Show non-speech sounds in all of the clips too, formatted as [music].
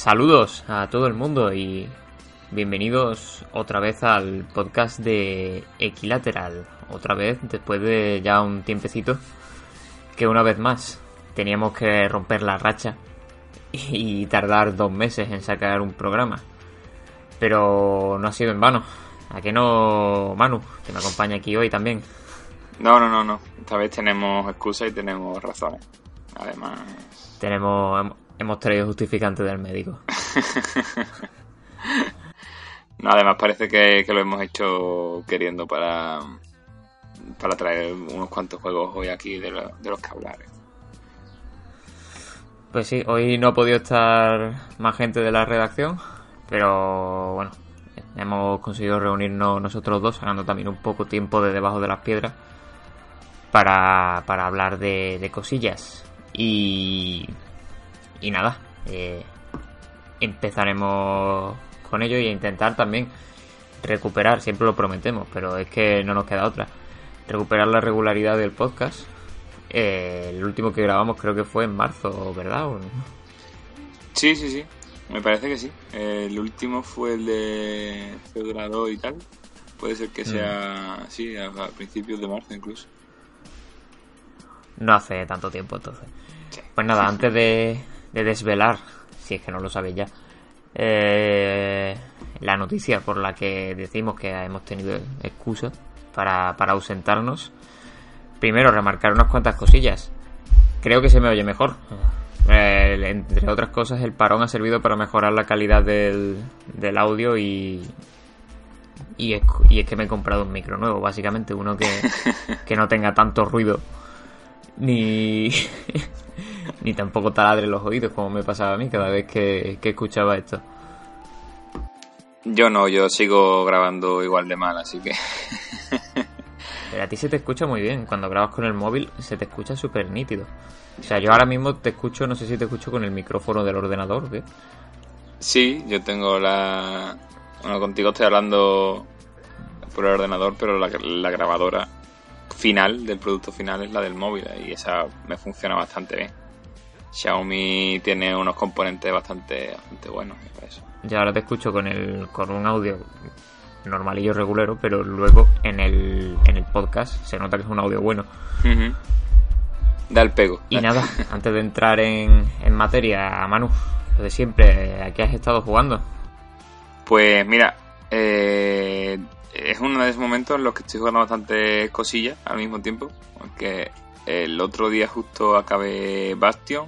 Saludos a todo el mundo y bienvenidos otra vez al podcast de Equilateral. Otra vez, después de ya un tiempecito, que una vez más teníamos que romper la racha y tardar dos meses en sacar un programa. Pero no ha sido en vano. ¿A que no, Manu, que me acompaña aquí hoy también? No, no, no, no. Esta vez tenemos excusas y tenemos razones. Además. Tenemos. Hemos traído justificante del médico. [laughs] no, además parece que, lo hemos hecho queriendo para. Para traer unos cuantos juegos hoy aquí de, de los que hablar. Pues sí, hoy no ha podido estar más gente de la redacción, pero bueno, hemos conseguido reunirnos nosotros dos, sacando también un poco tiempo de debajo de las piedras para, hablar de, cosillas. Y, y nada, eh, empezaremos con ello y a intentar también recuperar, siempre lo prometemos, pero es que no nos queda otra, recuperar la regularidad del podcast eh, el último que grabamos creo que fue en marzo, ¿verdad? Sí, sí, sí. Me parece que sí. el último fue el de Federador y tal. Puede ser que sea, mm. sí, a, principios de marzo incluso. No hace tanto tiempo entonces. Pues nada, antes de, desvelar, si es que no lo sabéis ya, eh, la noticia por la que decimos que hemos tenido excusa para, para ausentarnos, Primero, remarcar unas cuantas cosillas. Creo que se me oye mejor. Eh, entre otras cosas, el parón ha servido para mejorar la calidad del, del audio y, y es, y es, que me he comprado un micro nuevo, básicamente, uno que, [laughs] que no tenga tanto ruido ni, [laughs] ni tampoco taladre los oídos como me pasaba a mí cada vez que, que escuchaba esto. Yo no, yo sigo grabando igual de mal, así que... [laughs] Pero a ti se te escucha muy bien. Cuando grabas con el móvil se te escucha súper nítido. O sea, yo ahora mismo te escucho, no sé si te escucho con el micrófono del ordenador, ¿qué? Sí, yo tengo la... Bueno, contigo estoy hablando por el ordenador, pero la, grabadora final del producto final es la del móvil y esa me funciona bastante bien. Xiaomi tiene unos componentes bastante, bastante buenos para eso. Ya ahora te escucho con el con un audio normalillo regulero, pero luego en el, en el podcast se nota que es un audio bueno. Da el pego. Y nada, [laughs] antes de entrar en, en materia, Manu, lo de siempre, ¿a qué has estado jugando? Pues mira, eh, es uno de esos momentos en los que estoy jugando bastantes cosillas al mismo tiempo, porque el otro día justo acabé Bastion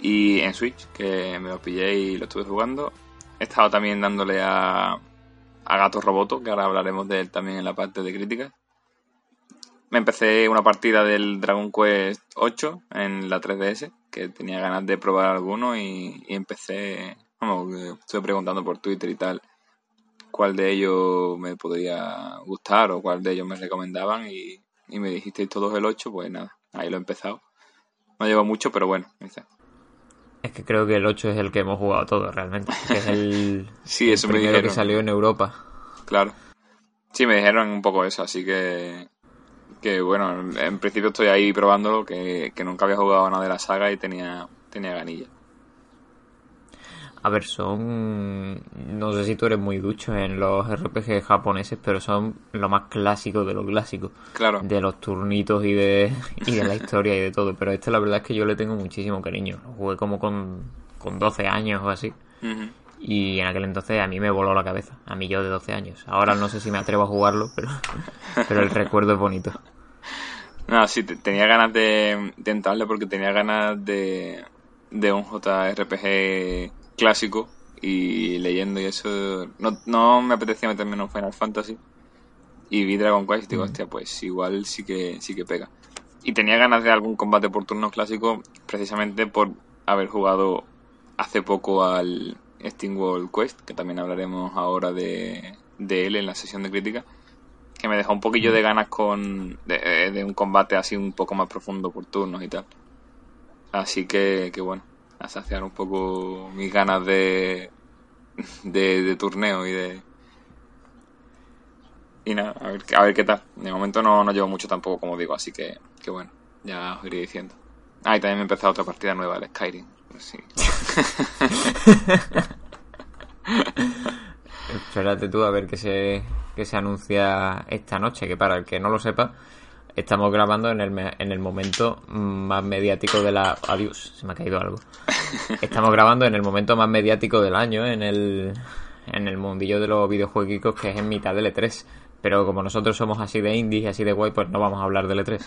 y en Switch, que me lo pillé y lo estuve jugando. He estado también dándole a, a Gato Roboto, que ahora hablaremos de él también en la parte de críticas. Me empecé una partida del Dragon Quest 8 en la 3DS, que tenía ganas de probar alguno y, empecé, como estuve preguntando por Twitter y tal, cuál de ellos me podría gustar o cuál de ellos me recomendaban y, me dijisteis todos el 8, pues nada, ahí lo he empezado. No llevo mucho, pero bueno, es que creo que el 8 es el que hemos jugado todos realmente. Que es el, [laughs] sí, eso me que salió en Europa. Claro. Sí, me dijeron un poco eso, así que. Que bueno, en principio estoy ahí probándolo, que, que nunca había jugado nada de la saga y tenía, tenía ganilla. A ver, son. No sé si tú eres muy ducho en los RPG japoneses, pero son lo más clásico de lo clásico. Claro. De los turnitos y de, y de la [laughs] historia y de todo. Pero este, la verdad es que yo le tengo muchísimo cariño. Lo jugué como con, con 12 años o así. Y en aquel entonces a mí me voló la cabeza. A mí yo de 12 años. Ahora no sé si me atrevo a jugarlo, pero, [laughs] pero el recuerdo es bonito. No, sí, tenía ganas de, de entrarle porque tenía ganas de, de un JRPG clásico y leyendo y eso no, no me apetecía meterme en un Final Fantasy y vi Dragon Quest y digo, hostia, pues igual sí que sí que pega. Y tenía ganas de algún combate por turnos clásico precisamente por haber jugado hace poco al Steam Quest, que también hablaremos ahora de, de él en la sesión de crítica, que me dejó un poquillo de ganas con de, de un combate así un poco más profundo por turnos y tal. Así que, que bueno, a saciar un poco mis ganas de, de, de torneo y de... Y nada, a ver, a ver qué tal. De momento no, no llevo mucho tampoco, como digo, así que, que bueno, ya os iré diciendo. Ah, y también me he empezado otra partida nueva, el Skyrim. Pues sí. [laughs] Espérate tú a ver qué se, qué se anuncia esta noche, que para el que no lo sepa, estamos grabando en el, me- en el momento más mediático de la... Adiós, se me ha caído algo. Estamos grabando en el momento más mediático del año, en el, en el mundillo de los videojuegos que es en mitad del E3. Pero como nosotros somos así de indies y así de guay, pues no vamos a hablar del E3.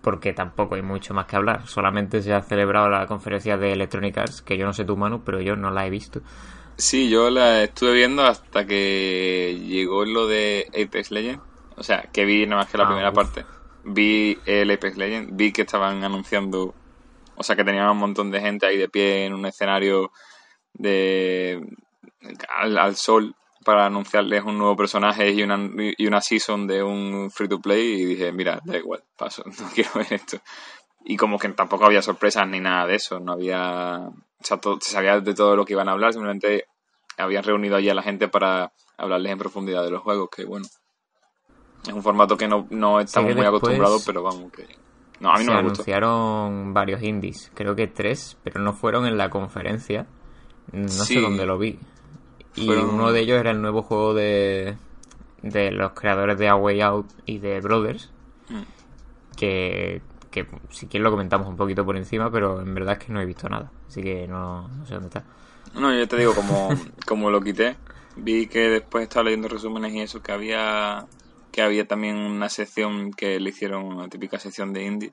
Porque tampoco hay mucho más que hablar. Solamente se ha celebrado la conferencia de Electronic Arts, que yo no sé tu Manu, pero yo no la he visto. Sí, yo la estuve viendo hasta que llegó lo de Apex Legends. O sea, que vi nada más que la Ah, primera uf. parte. Vi el Apex Legends, vi que estaban anunciando, o sea, que tenían un montón de gente ahí de pie en un escenario de al, al sol para anunciarles un nuevo personaje y una, y una season de un free to play y dije, mira, da igual, paso, [laughs] no quiero ver esto. Y como que tampoco había sorpresas ni nada de eso, no había, o sea, to- se sabía de todo lo que iban a hablar, simplemente habían reunido allí a la gente para hablarles en profundidad de los juegos, que bueno, es un formato que no, no estamos muy después acostumbrados, pero vamos, que... No, a mí no se me gustó. anunciaron varios indies, creo que tres, pero no fueron en la conferencia. No Sí. sé dónde lo vi. Y Fueron- uno de ellos era el nuevo juego de, de los creadores de A Way Out y de Brothers. Mm. Que, que si quieres lo comentamos un poquito por encima, pero en verdad es que no he visto nada. Así que no, no sé dónde está. No, yo te digo, como, [laughs] como lo quité, vi que después estaba leyendo resúmenes y eso, que había que había también una sección que le hicieron una típica sección de indie.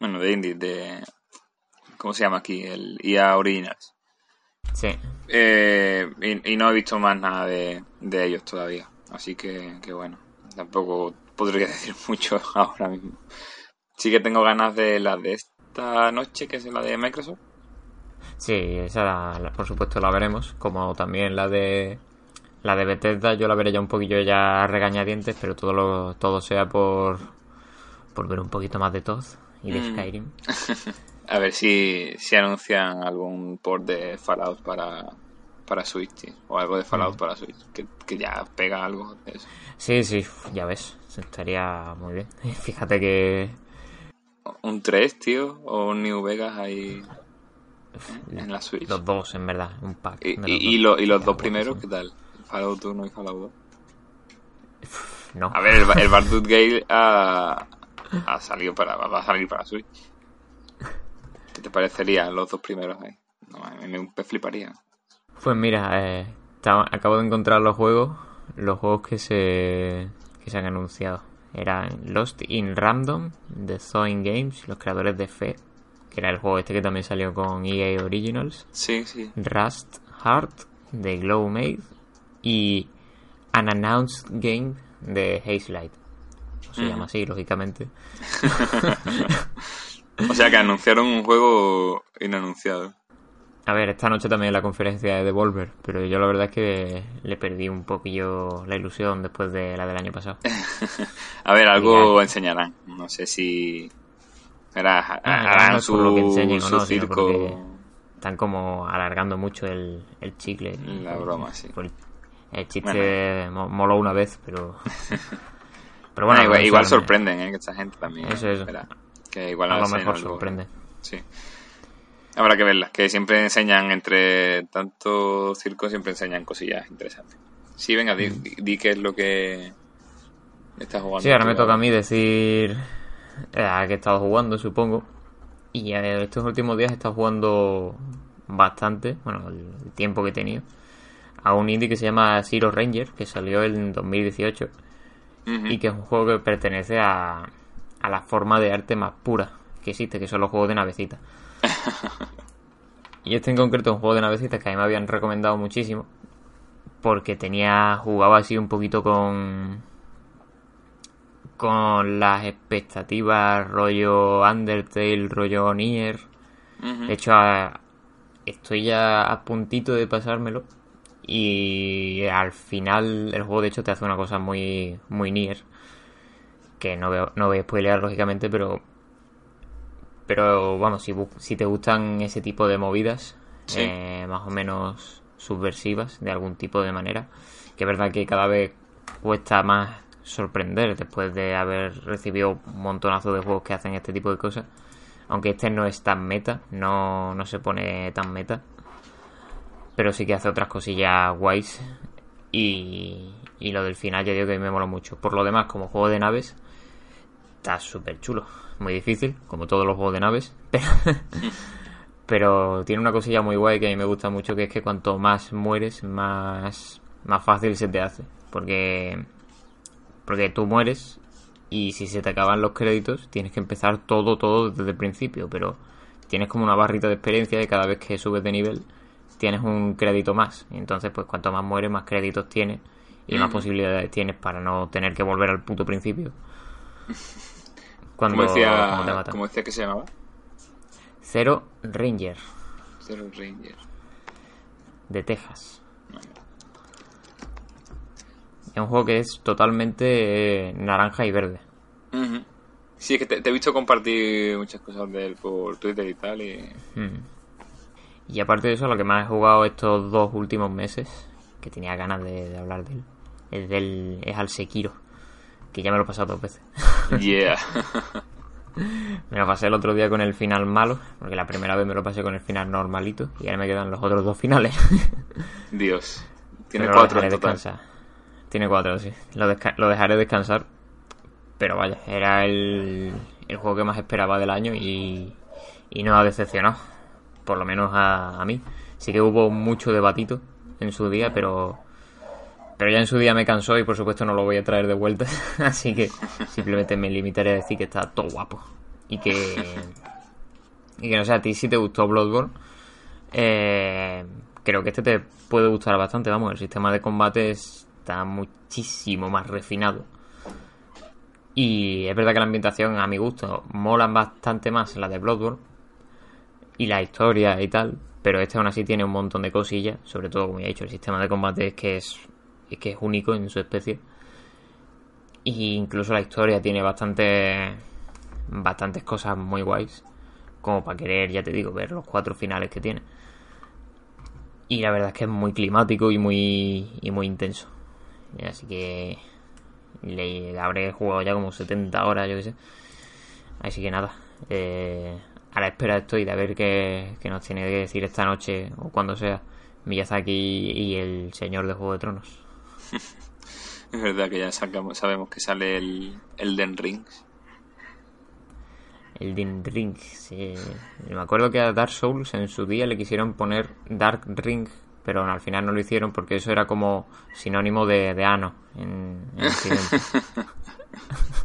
Bueno, de indie, de... ¿Cómo se llama aquí? El EA Originals. Sí. Eh, y, y no he visto más nada de, de ellos todavía. Así que, que bueno, tampoco podría [laughs] decir mucho ahora mismo. Sí que tengo ganas de la de esta noche, que es la de Microsoft. Sí, esa la- por supuesto la veremos, como también la de la de Bethesda, yo la veré ya un poquillo ya regañadientes, pero todo lo, todo sea por por ver un poquito más de Todd y de Mm. Skyrim. [laughs] A ver si, si anuncian algún port de Fallout para, para Switch, tío. O algo de Fallout Mm. para Switch. Que, que ya pega algo de eso. Sí, sí, ya ves, estaría muy bien. [laughs] Fíjate que Un 3, tío. O un New Vegas ahí en la Switch. los dos, en verdad, un pack. Y, y, y dos. lo- y los dos primeros, ¿qué tal? Fallout 1 y Fallout 2. No, A ver, el, el Baldur's Gale ha, ha salido para, va a salir para Switch. ¿Qué te parecerían los dos primeros ahí? No, a mí me, fliparía. Pues mira, eh, estaba- acabo de encontrar los juegos, los juegos que se, que se han anunciado. Eran Lost in Random, de Zoin Games, los creadores de Fe, que era el juego este que también salió con EA Originals. Sí, sí. Rust Heart, de Glowmade, y Unannounced Game, de Hazelight. No se llama así, lógicamente. [laughs] O sea que anunciaron un juego inanunciado. A ver, esta noche también la conferencia de Devolver, pero yo la verdad es que le perdí un poquillo la ilusión después de la del año pasado. [laughs] A ver, algo enseñarán. No sé si. Era, Ah, no harán su, lo que enseñen o su no, sino circo. están como alargando mucho el, el chicle. La broma, sí. El chiste mo- moló una vez, pero... [laughs] pero Bueno, bueno, igual, sorprenden, ¿eh? Que esta gente también. Eso, eso. que igual A lo mejor algo. sorprende. Sí. Habrá que verlas, que siempre enseñan entre tanto circo, siempre enseñan cosillas interesantes. Sí, venga, di, di- di qué es lo que estás jugando. Mm. Sí, ahora me toca a mí decir eh, a qué he estado jugando, supongo. Y eh, estos últimos días he estado jugando bastante, bueno, el, el tiempo que he tenido, a un indie que se llama Zero Ranger, que salió en 2018 Ujú. y que es un juego que pertenece a, a la forma de arte más pura que existe, que son los juegos de navecitas. [laughs] y este en concreto es un juego de navecitas que a mí me habían recomendado muchísimo porque tenía jugaba así un poquito con con las expectativas rollo Undertale, rollo Nier. De hecho, a- estoy ya a puntito de pasármelo. Y al final el juego de hecho te hace una cosa muy, muy Nier. Que no, veo, no voy a spoilear lógicamente, pero... Pero vamos, si, si te gustan ese tipo de movidas, Sí. eh, más o menos subversivas, de algún tipo de manera, que es verdad que cada vez cuesta más sorprender después de haber recibido un montonazo de juegos que hacen este tipo de cosas. Aunque este no es tan meta, no, no se pone tan meta. Pero sí que hace otras cosillas guays. Y, y lo del final ya digo que me mola mucho. Por lo demás, como juego de naves, está súper chulo. Muy difícil, como todos los juegos de naves. [laughs] Pero, pero tiene una cosilla muy guay que a mí me gusta mucho, que es que cuanto más mueres, más, más fácil se te hace. Porque, porque tú mueres y si se te acaban los créditos, tienes que empezar todo, todo desde el principio. Pero tienes como una barrita de experiencia y cada vez que subes de nivel tienes un crédito más. Entonces, pues cuanto más mueres, más créditos tienes y más posibilidades tienes para no tener que volver al punto principio. [laughs] Cuando, ¿Cómo, decía, ¿Cómo decía que se llamaba? Zero Ranger. Zero Ranger. De Texas. Es un juego que es totalmente eh, naranja y verde. Sí, es que te, he visto compartir muchas cosas de él por Twitter y tal. Y... y aparte de eso, lo que más he jugado estos dos últimos meses, que tenía ganas de, hablar de él, es, del, es al Sekiro, que ya me lo he pasado dos veces. [laughs] Yeah. me lo pasé el otro día con el final malo, porque la primera vez me lo pasé con el final normalito, y ahora me quedan los otros dos finales. [laughs] Dios. Tiene cuatro en Tiene cuatro, sí. Lo, lo dejaré descansar. Pero vaya, era el, el juego que más esperaba del año y, y no ha decepcionado. Por lo menos a, a mí. Sí que hubo mucho debatito en su día, pero pero ya en su día me cansó y por supuesto no lo voy a traer de vuelta. [laughs] Así que simplemente me limitaré a decir que está todo guapo. Y que. Y que no sé, a ti si te gustó Bloodborne. Eh, creo que este te puede gustar bastante. Vamos, el sistema de combate está muchísimo más refinado. Y es verdad que la ambientación, a mi gusto, molan bastante más la de Bloodborne. Y la historia y tal. Pero este aún así tiene un montón de cosillas. Sobre todo, como ya he dicho, el sistema de combate es que es es que es único en su especie. Y incluso la historia tiene bastante, bastantes cosas muy guays. Como para querer, ya te digo, ver los cuatro finales que tiene. Y la verdad es que es muy climático y muy, y muy intenso. Así que le, habré jugado ya como 70 horas, yo qué sé. Así que nada, eh, a la espera estoy de ver qué, qué, nos tiene que decir esta noche o cuando sea Miyazaki y el señor de Juego de Tronos. [laughs] es verdad que ya sabemos que sale el, el Den Rings. El Den Ring, sí. Me acuerdo que a Dark Souls en su día le quisieron poner Dark Ring, pero al final no lo hicieron porque eso era como sinónimo de, de ano en, [laughs]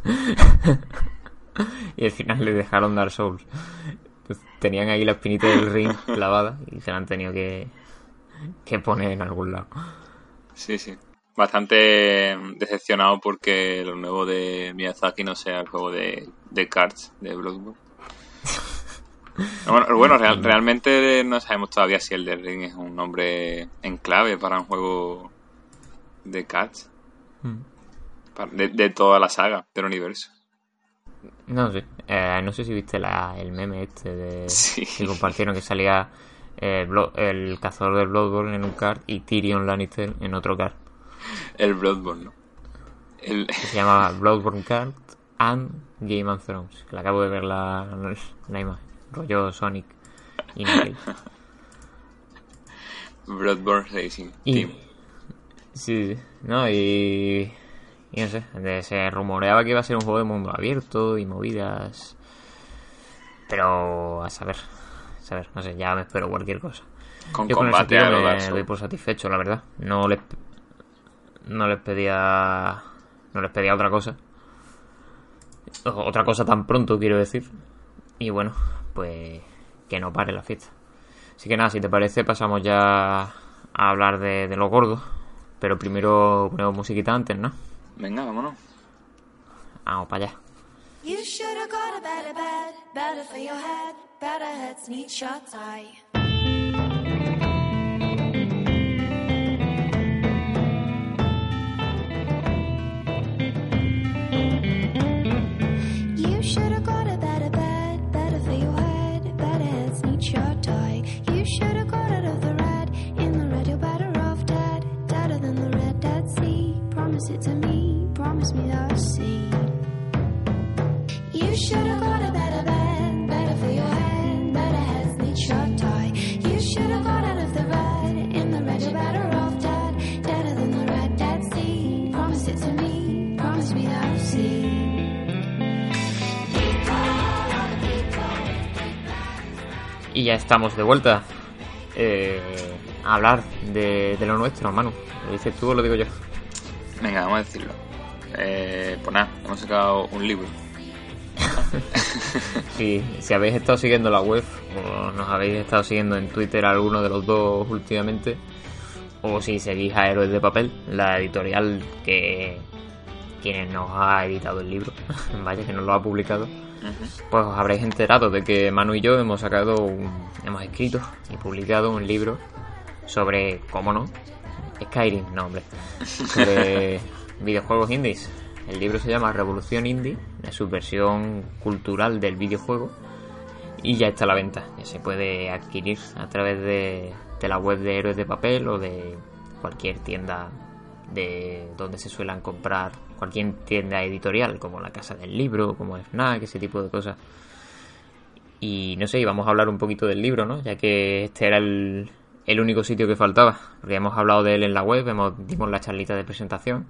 [laughs] [laughs] y al final le dejaron Dark Souls. tenían ahí la espinita del ring [laughs] clavada y se la han tenido que, que poner en algún lado. Sí, sí bastante decepcionado porque lo nuevo de Miyazaki no sea el juego de, de cards de Bloodborne. [laughs] Bueno, realmente no sabemos todavía si el de Ring es un nombre en clave para un juego de cards. Hmm. De, toda la saga del universo. No sé. Eh, no sé si viste la, el meme este de [laughs] que compartieron que salía eh, el cazador del Bloodborne en un card y Tyrion Lannister en otro card el Bloodborne, ¿no? Se llama Bloodborne Card and Game of Thrones. Que le acabo de ver la, la imagen. Rollo Sonic y Bloodborne Racing Team. Sí, sí, no, y. Y no sé, se rumoreaba que iba a ser un juego de mundo abierto y movidas. Pero a saber, a saber, no sé, ya me espero cualquier cosa. Con combate a me doy por satisfecho, la verdad. No les no les pedía no les pedía otra cosa otra cosa tan pronto quiero decir y bueno pues que no pare la fiesta así que nada si te parece pasamos ya a hablar de, de lo gordo pero primero ponemos musiquita antes ¿no? Venga vámonos. Vamos para allá. You should have got a better bed, better for your promise it to me. Promise me that I'll see. You should have got a better bed, better for your head, better heads need short tie. You should have got out of the red, in the red you're better off dead, deader than the red dead sea. Promise it to me, promise me that I'll see. Y ya estamos de vuelta. Eh, a hablar de, de lo nuestro, Manu. Lo dices tú o lo digo yo. Venga, vamos a decirlo. Eh, pues nada, hemos sacado un libro. [laughs] sí, si habéis estado siguiendo la web o nos habéis estado siguiendo en Twitter alguno de los dos últimamente, o si seguís a Héroes de Papel, la editorial que quienes nos ha editado el libro, [laughs] vaya que nos lo ha publicado, pues os habréis enterado de que Manu y yo hemos sacado, un, hemos escrito y publicado un libro sobre, ¿cómo no? Skyrim, no hombre, sobre [laughs] videojuegos indies. El libro se llama Revolución Indie, es su versión cultural del videojuego y ya está a la venta. Ya se puede adquirir a través de, de la web de Héroes de Papel o de cualquier tienda de donde se suelen comprar cualquier tienda editorial como la Casa del Libro, como FNAC, ese tipo de cosas. Y no sé, íbamos a hablar un poquito del libro, ¿no? Ya que este era el, el único sitio que faltaba. Porque hemos hablado de él en la web, hemos, dimos la charlita de presentación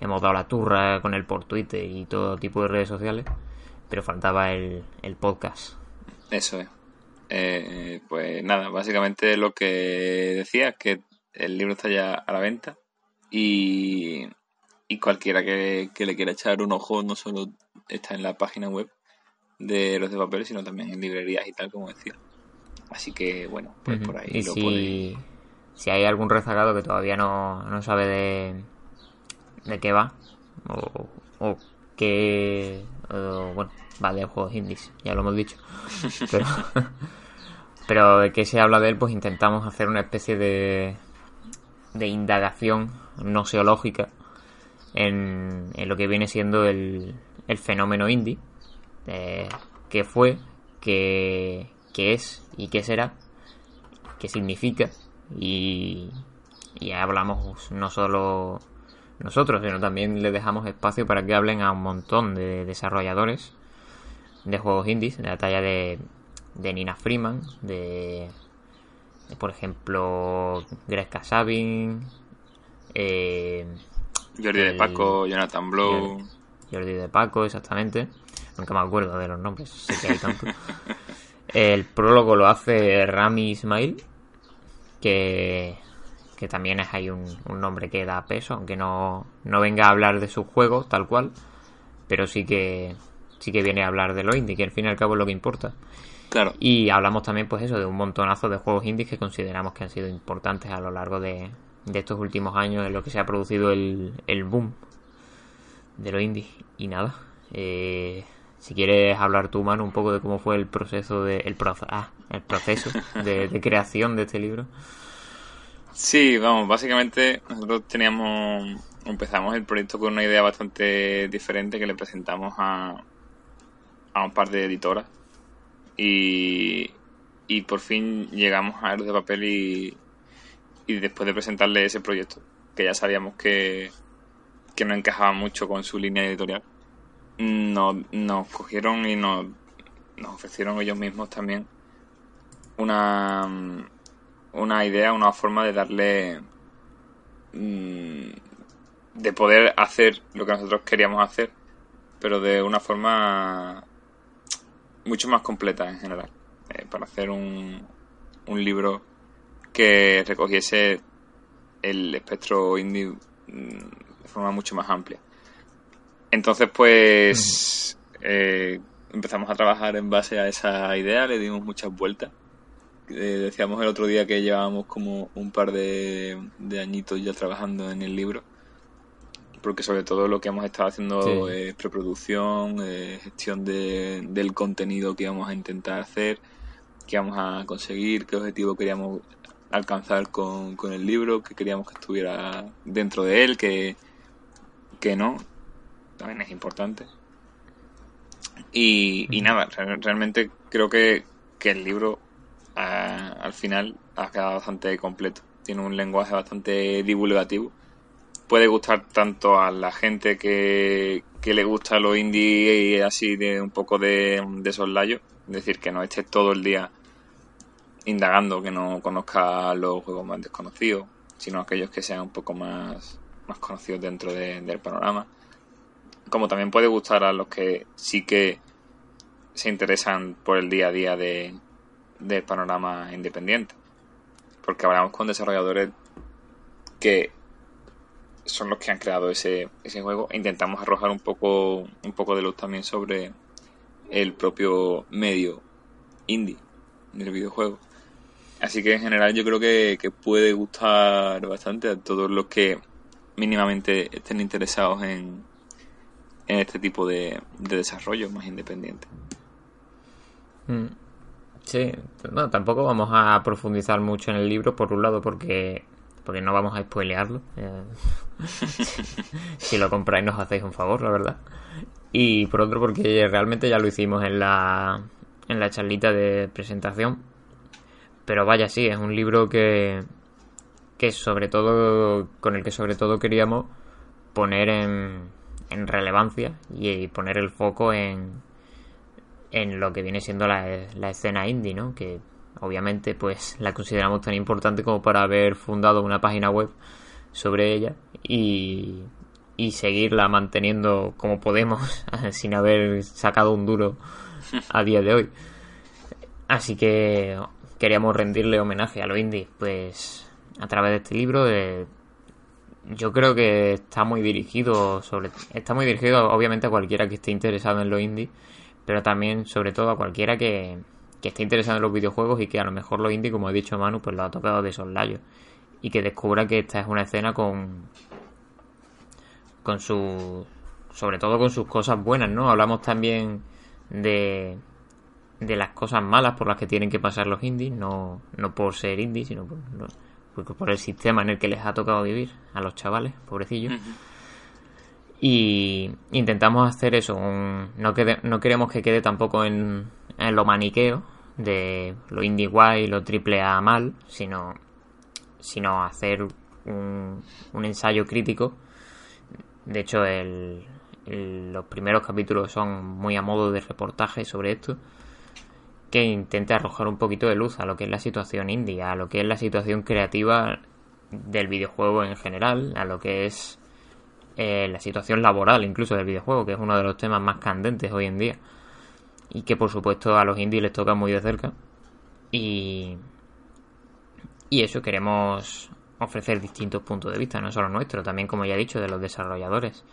hemos dado la turra con él por Twitter y todo tipo de redes sociales, pero faltaba el, podcast. Eso es. Eh, pues nada, básicamente lo que decía, que el libro está ya a la venta y, y cualquiera que, le quiera echar un ojo no solo está en la página web de los de papel, sino también en librerías y tal, como decía. Así que bueno, pues por ahí y lo si, si hay algún rezagado que todavía no, no sabe de, de qué va o, o qué bueno va de juegos indies ya lo hemos dicho. [laughs] Pero pero de qué se habla de él pues intentamos hacer una especie de de indagación no seológica en, en lo que viene siendo el, el fenómeno indie eh, qué fue qué, qué es y qué será qué significa y, y hablamos no solo nosotros, sino también le dejamos espacio para que hablen a un montón de desarrolladores de juegos indies, de la talla de, de Nina Freeman, de, por ejemplo, Greg Sabin, eh, Jordi de Paco, Jonathan Blow. Jordi, de Paco, exactamente. Nunca me acuerdo de los nombres, sé que hay tanto. [laughs] El prólogo lo hace Rami Ismail, que que también es ahí un, nombre que da peso, aunque no, no venga a hablar de sus juegos tal cual, pero sí que sí que viene a hablar de lo indie, que al fin y al cabo es lo que importa. Claro. Y hablamos también, pues eso, de un montonazo de juegos indies que consideramos que han sido importantes a lo largo de, de estos últimos años en lo que se ha producido el, el boom de lo indie. Y nada, eh, si quieres hablar tú, mano, un poco de cómo fue el proceso de el, ah, el proceso de, de creación de este libro. Sí, vamos, básicamente nosotros teníamos, empezamos el proyecto con una idea bastante diferente que le presentamos a, a un par de editoras y, y por fin llegamos a Héroes de Papel y, y después de presentarle ese proyecto, que ya sabíamos que, que no encajaba mucho con su línea editorial, nos, nos cogieron y nos, nos ofrecieron ellos mismos también una una idea, una forma de darle... Mm, de poder hacer lo que nosotros queríamos hacer, pero de una forma mucho más completa en general, eh, para hacer un, un libro que recogiese el espectro indie mm, de forma mucho más amplia. Entonces, pues eh, empezamos a trabajar en base a esa idea, le dimos muchas vueltas. Eh, decíamos el otro día que llevábamos como un par de, añitos ya trabajando en el libro, porque sobre todo lo que hemos estado haciendo es preproducción, eh, gestión de, del contenido que íbamos a intentar hacer, qué íbamos a conseguir, qué objetivo queríamos alcanzar con, con el libro, que queríamos que estuviera dentro de él, que, que no, también es importante. Y, y nada, realmente creo que, que el libro al final ha quedado bastante completo. Tiene un lenguaje bastante divulgativo. Puede gustar tanto a la gente que, le gusta lo indie y así de un poco de, de soslayo. Es decir, que no esté todo el día indagando, que no conozca los juegos más desconocidos, sino aquellos que sean un poco más, más conocidos dentro del panorama. Como también puede gustar a los que sí que se interesan por el día a día de, del panorama independiente. Porque hablamos con desarrolladores que son los que han creado ese, ese juego intentamos arrojar un poco, un poco de luz también sobre el propio medio indie del videojuego. Así que en general yo creo que, puede gustar bastante a todos los que mínimamente estén interesados en, en este tipo de, de desarrollo más independiente. Mm. Sí, no, tampoco vamos a profundizar mucho en el libro, por un lado porque porque no vamos a spoilearlo. Eh, [laughs] si lo compráis nos hacéis un favor, la verdad. Y por otro porque realmente ya lo hicimos en la, en la charlita de presentación. Pero vaya, sí, es un libro que, que sobre todo, con el que sobre todo queríamos poner en, en relevancia y, poner el foco en, en lo que viene siendo la, la escena indie, ¿no? Que obviamente pues la consideramos tan importante como para haber fundado una página web sobre ella y, y seguirla manteniendo como podemos [laughs] sin haber sacado un duro a día de hoy. Así que queríamos rendirle homenaje a los indies pues a través de este libro de, yo creo que está muy dirigido sobre está muy dirigido obviamente a cualquiera que esté interesado en los indies pero también sobre todo a cualquiera que, que esté interesado en los videojuegos y que a lo mejor los indie, como ha dicho Manu, pues lo ha tocado de soslayo. Y que descubra que esta es una escena con. con su. sobre todo con sus cosas buenas, ¿no? Hablamos también de. de las cosas malas por las que tienen que pasar los indies, no, no por ser indies, sino por, por el sistema en el que les ha tocado vivir a los chavales, pobrecillos. Y intentamos hacer eso, no, no queremos que quede tampoco en, en lo maniqueo de lo indie guay, lo triple A mal, sino, sino hacer un, un ensayo crítico. De hecho, el, los primeros capítulos son muy a modo de reportaje sobre esto, que intente arrojar un poquito de luz a lo que es la situación indie, a lo que es la situación creativa del videojuego en general, a lo que es eh, la situación laboral incluso del videojuego, que es uno de los temas más candentes hoy en día. Y que por supuesto a los indies les toca muy de cerca. Y, y eso queremos ofrecer distintos puntos de vista, no solo nuestro, también como ya he dicho, de los desarrolladores.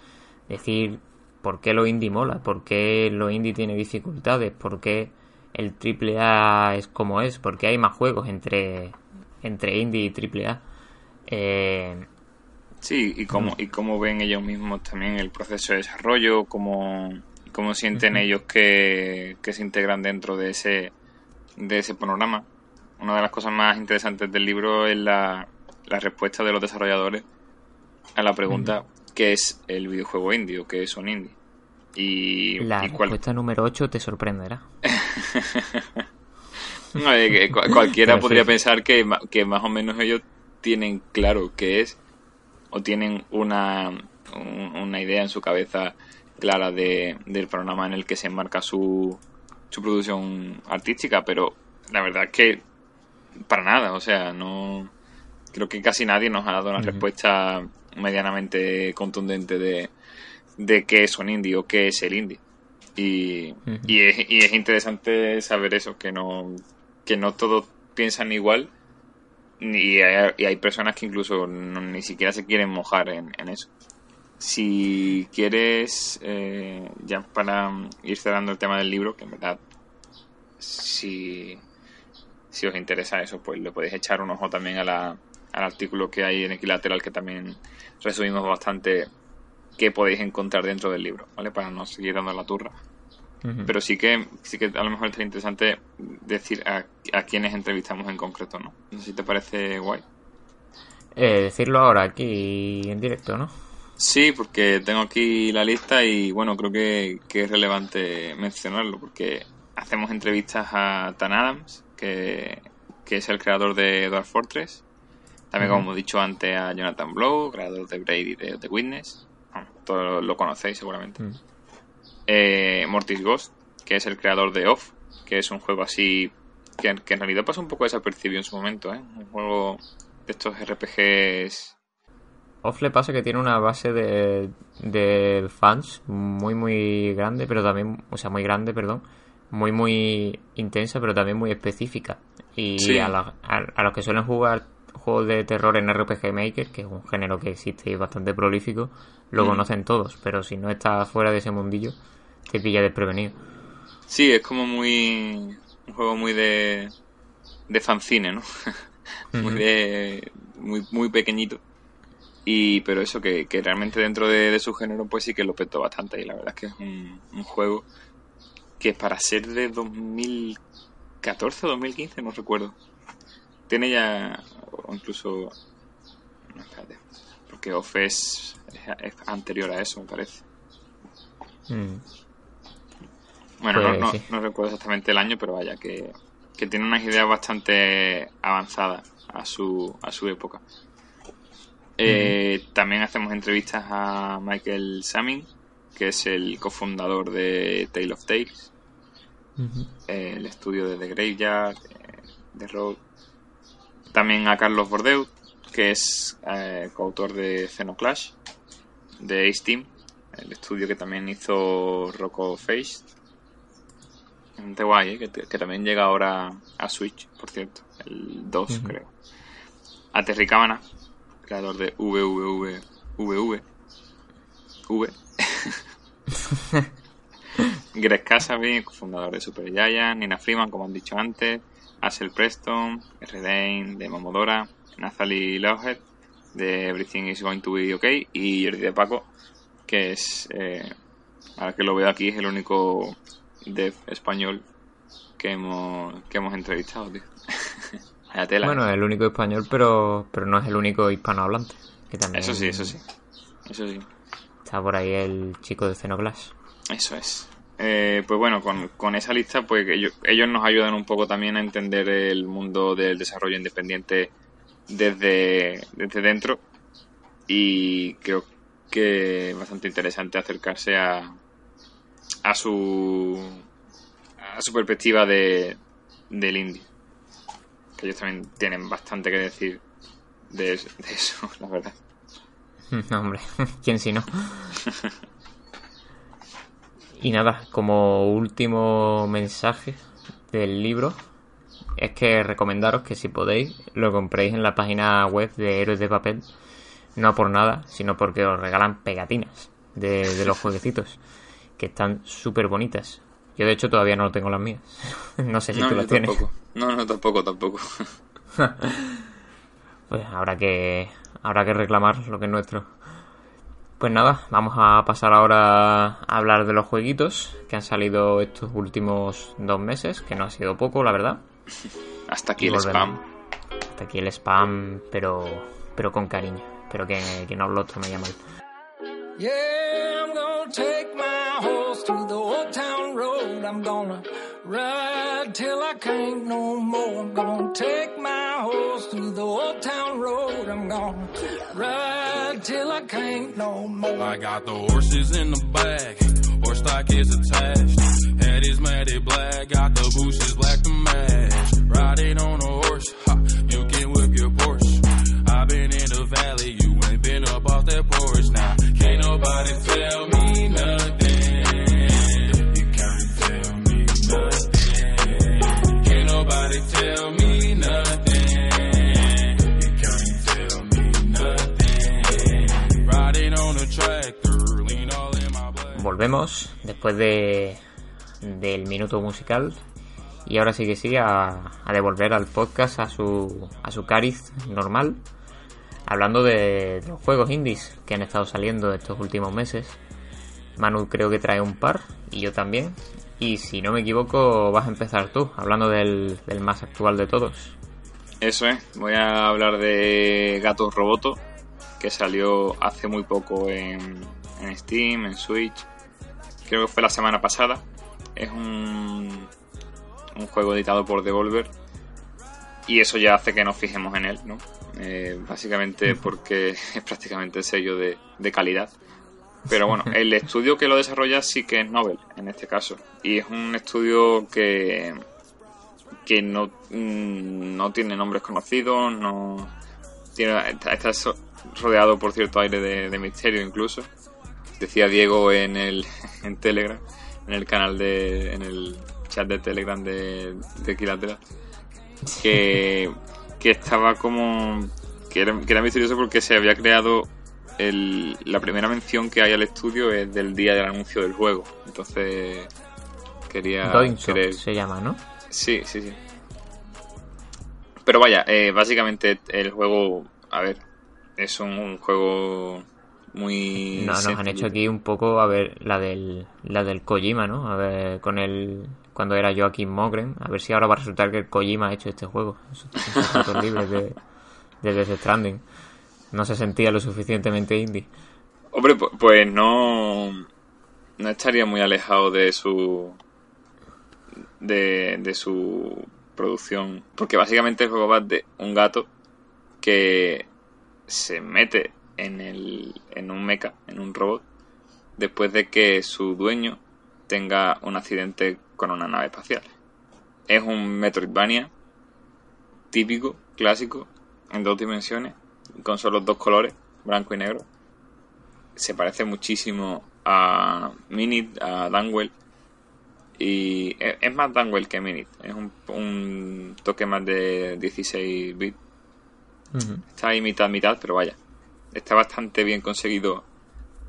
Decir por qué lo indie mola, por qué lo indie tiene dificultades, por qué el AAA es como es, por qué hay más juegos entre, entre indie y AAA. Eh, Sí, y cómo, y cómo ven ellos mismos también el proceso de desarrollo, cómo, cómo sienten ellos que, se integran dentro de ese, de ese panorama. Una de las cosas más interesantes del libro es la, respuesta de los desarrolladores a la pregunta ¿qué es el videojuego indie o qué es un indie? Y, la respuesta número 8 te sorprenderá. [laughs] [laughs] cualquiera podría pensar que, que más o menos ellos tienen claro qué es o tienen una, una idea en su cabeza clara de, del programa en el que se enmarca su, su producción artística, pero la verdad es que para nada, o sea, no creo que casi nadie nos ha dado una respuesta medianamente contundente de, de qué es un indie o qué es el indie. Y, y, es, y es interesante saber eso, que no, que no todos piensan igual y hay, personas que incluso ni siquiera se quieren mojar en, eso. Si quieres, eh, ya para ir cerrando el tema del libro, que en verdad, si, si os interesa eso, pues le podéis echar un ojo también a la, al artículo que hay en Equilateral, que también resumimos bastante qué podéis encontrar dentro del libro, ¿vale? Para no seguir dando la turra. Pero sí que, sí que a lo mejor estaría interesante decir a, a quiénes entrevistamos en concreto, ¿no? No sé si te parece guay. Eh, decirlo ahora aquí en directo, ¿no? Sí, porque tengo aquí la lista y bueno, creo que, es relevante mencionarlo porque hacemos entrevistas a Tan Adams, que, es el creador de Dwarf Fortress. También, como hemos dicho antes, a Jonathan Blow, creador de Brady de The Witness. Todos lo, conocéis seguramente eh, Mortis Ghost, que es el creador de Off, que es un juego así que, en realidad pasa un poco desapercibido en su momento, ¿eh? un juego de estos RPGs Off le pasa que tiene una base de, de fans muy, muy grande, pero también, o sea, muy grande, perdón, muy, muy intensa, pero también muy específica. Y a, a, los que suelen jugar juegos de terror en RPG Maker, que es un género que existe y es bastante prolífico, lo mm. conocen todos, pero si no estás fuera de ese mundillo, te pilla desprevenido. Sí, es como muy. un juego muy de. de fanzine, ¿no? [laughs] muy de. muy, muy pequeñito. Y, pero eso, que, que realmente dentro de, su género, pues sí que lo petó bastante. Y la verdad es que es un, un juego que para ser de 2014 o 2015, no recuerdo. Tiene ya, o incluso. No, espérate. Porque Off es, anterior a eso, me parece. Mm. Bueno, no, pues no, recuerdo exactamente el año, pero vaya, que, que tiene unas ideas bastante avanzadas a su, a su época. Eh, también hacemos entrevistas a Michael Samin, que es el cofundador de Tale of Tales, eh, el estudio de The Graveyard, de Road. También a Carlos Bordeaux, que es eh, coautor de Xenoclash, de Ace Team, el estudio que también hizo Rocco Face. Un guay, que, también llega ahora a Switch, por cierto, el 2 creo. A Terry Cabana, creador de VVV. VV. V. [laughs] Greg Casaby, fundador de Super Giant, Nina Freeman, como han dicho antes, Asel Preston, Redane de Momodora, Nathalie Lawhead de Everything is Going to Be Okay y Jordi de Paco, que es, eh, ahora que lo veo aquí, es el único dev español que hemos, que hemos entrevistado, tío. [laughs] Bueno, es el único español, pero, pero no es el único hispanohablante. Que también eso sí, eso sí. Eso sí. Está por ahí el chico de Xenoglass. Eso es. Eh, pues bueno, con, esa lista, pues ellos, ellos nos ayudan un poco también a entender el mundo del desarrollo independiente desde, desde dentro. Y creo que es bastante interesante acercarse a, a su a su perspectiva de, del indie que ellos también tienen bastante que decir de, eso, [laughs] la verdad. [laughs] No, hombre, [laughs] ¿quién si no? y nada, como último mensaje del libro, es que recomendaros que si podéis lo compréis en la página web de Héroes de Papel, no por nada, sino porque os regalan pegatinas de, de los jueguecitos, que están súper bonitas. Yo de hecho todavía no lo tengo las mías. [laughs] no sé si tú las tienes. No, no, tampoco, tampoco. [laughs] pues habrá que, habrá que reclamar lo que es nuestro. Pues nada, vamos a pasar ahora a hablar de los jueguitos que han salido estos últimos dos meses, que no ha sido poco, la verdad. Hasta aquí el spam. Hasta aquí el spam, pero, pero con cariño. Espero que, que no hablo otro me llame. Yeah, I'm gonna take my horse to the old town road. I'm gonna ride till I can't no more. I'm gonna take my horse to the old town road. I'm gonna ride till I can't no more. I got the horses in the back, horse stock is attached. Head is matted black, got the bushes black to match. Riding on you can whip your Porsche. I've been in the valley, you ain't been. Volvemos después de del minuto musical y ahora sí que sí a, devolver al podcast a su a su cariz normal Hablando de los juegos indies que han estado saliendo estos últimos meses, Manu creo que trae un par y yo también. Y si no me equivoco, vas a empezar tú, hablando del, más actual de todos. Eso es, voy a hablar de Gatos Roboto, que salió hace muy poco en, en Steam, en Switch. Creo que fue la semana pasada. Es un, un juego editado por Devolver y eso ya hace que nos fijemos en él, ¿no? Eh, básicamente porque [laughs] es prácticamente el sello de, calidad. Pero bueno, [laughs] el estudio que lo desarrolla sí que es Nobel, en este caso. Y es un estudio que, que no, mm, no tiene nombres conocidos, no tiene, está, rodeado por cierto aire de, misterio incluso. Decía Diego en el [laughs] en Telegram, en el canal de, en el chat de Telegram de, de que, que estaba como que era, que era misterioso porque se había creado el, la primera mención que hay al estudio es del día del anuncio del juego. Entonces quería se llama, ¿no? Sí, sí, sí. Pero vaya, eh, básicamente el juego, a ver, es un, juego muy... No, nos han hecho aquí un poco, a ver, la del, la del Kojima, ¿no? A ver, con el... Cuando era Joaquín Mogren, a ver si ahora va a resultar que Kojima ha hecho este juego. Esos de, de Death Stranding. No se sentía lo suficientemente indie. Hombre, pues no... No estaría muy alejado de su de, su producción. Porque básicamente el juego va de un gato que se mete en, el, en un mecha, en un robot, después de que su dueño tenga un accidente con una nave espacial. Es un Metroidvania típico, clásico, en dos dimensiones, con solo dos colores, blanco y negro. Se parece muchísimo a Minit, a Danwell, y es más Danwell que Minit. Es un, toque más de 16 bits. Está ahí mitad, mitad, pero vaya. Está bastante bien conseguido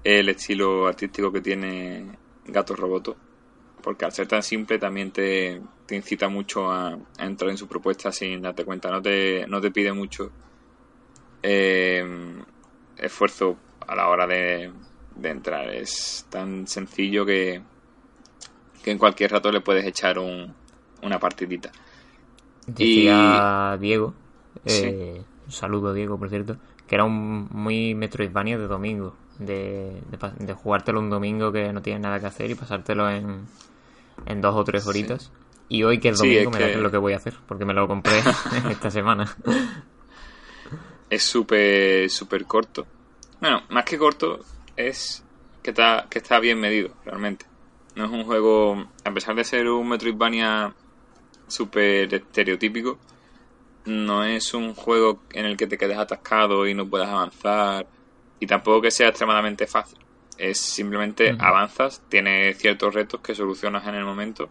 el estilo artístico que tiene Gato Roboto. Porque al ser tan simple también te, incita mucho a, entrar en su propuesta sin darte cuenta. No te, no te pide mucho eh, esfuerzo a la hora de entrar. Es tan sencillo que, que en cualquier rato le puedes echar un, una partidita. Decía Diego, eh, un saludo Diego por cierto, que era un muy Metroidvania de domingo, de, de, jugártelo un domingo que no tienes nada que hacer y pasártelo en, en dos o tres horitas. Y hoy que es domingo me da que... lo que voy a hacer, porque me lo compré [laughs] [laughs] esta semana. Es súper, súper corto. Bueno, más que corto, es que está, que está bien medido, realmente. No es un juego, a pesar de ser un Metroidvania súper estereotípico, no es un juego en el que te quedes atascado y no puedas avanzar y tampoco que sea extremadamente fácil. Es simplemente avanzas, tienes ciertos retos que solucionas en el momento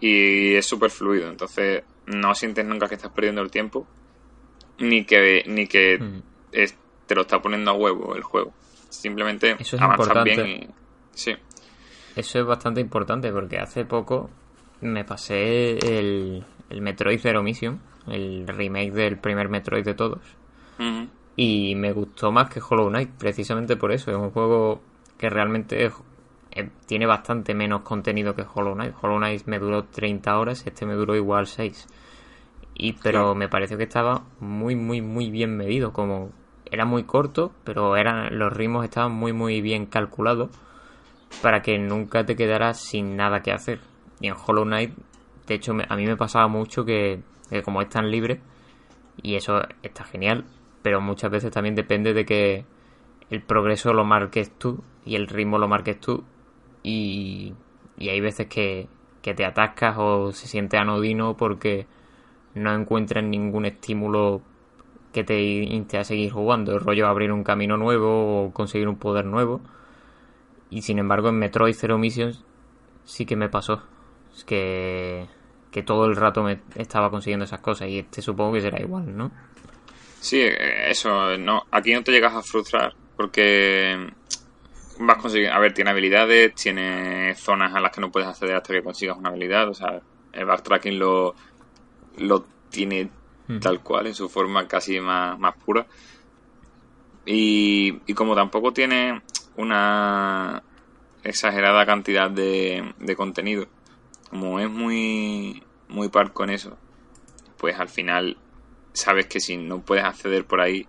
y es súper fluido. Entonces no sientes nunca que estás perdiendo el tiempo ni que, ni que te lo está poniendo a huevo el juego. Simplemente avanzas bien y... Sí. Eso es bastante importante porque hace poco me pasé el, el Metroid Zero Mission, el remake del primer Metroid de todos. Y me gustó más que Hollow Knight, precisamente por eso. Es un juego que realmente tiene bastante menos contenido que Hollow Knight. Hollow Knight me duró 30 horas, este me duró igual 6. Y, pero me pareció que estaba muy, muy, muy bien medido. Como era muy corto, pero eran, los ritmos estaban muy, muy bien calculados para que nunca te quedaras sin nada que hacer. Y en Hollow Knight, de hecho, a mí me pasaba mucho que, como es tan libre, y eso está genial, pero muchas veces también depende de que el progreso lo marques tú y el ritmo lo marques tú. Y, y hay veces que, que te atascas o se siente anodino porque no encuentras ningún estímulo que te inste a seguir jugando. El rollo abrir un camino nuevo o conseguir un poder nuevo. Y sin embargo en Metroid Zero Missions sí que me pasó. Que, que todo el rato me estaba consiguiendo esas cosas y este supongo que será igual, ¿no? Sí, eso, no, aquí no te llegas a frustrar porque vas a conseguir, a ver, tiene habilidades, tiene zonas a las que no puedes acceder hasta que consigas una habilidad, o sea, el backtracking lo, lo tiene hmm. tal cual, en su forma casi más, más pura. Y, y como tampoco tiene una exagerada cantidad de, de contenido. Como es muy, muy par con eso, pues al final sabes que si no puedes acceder por ahí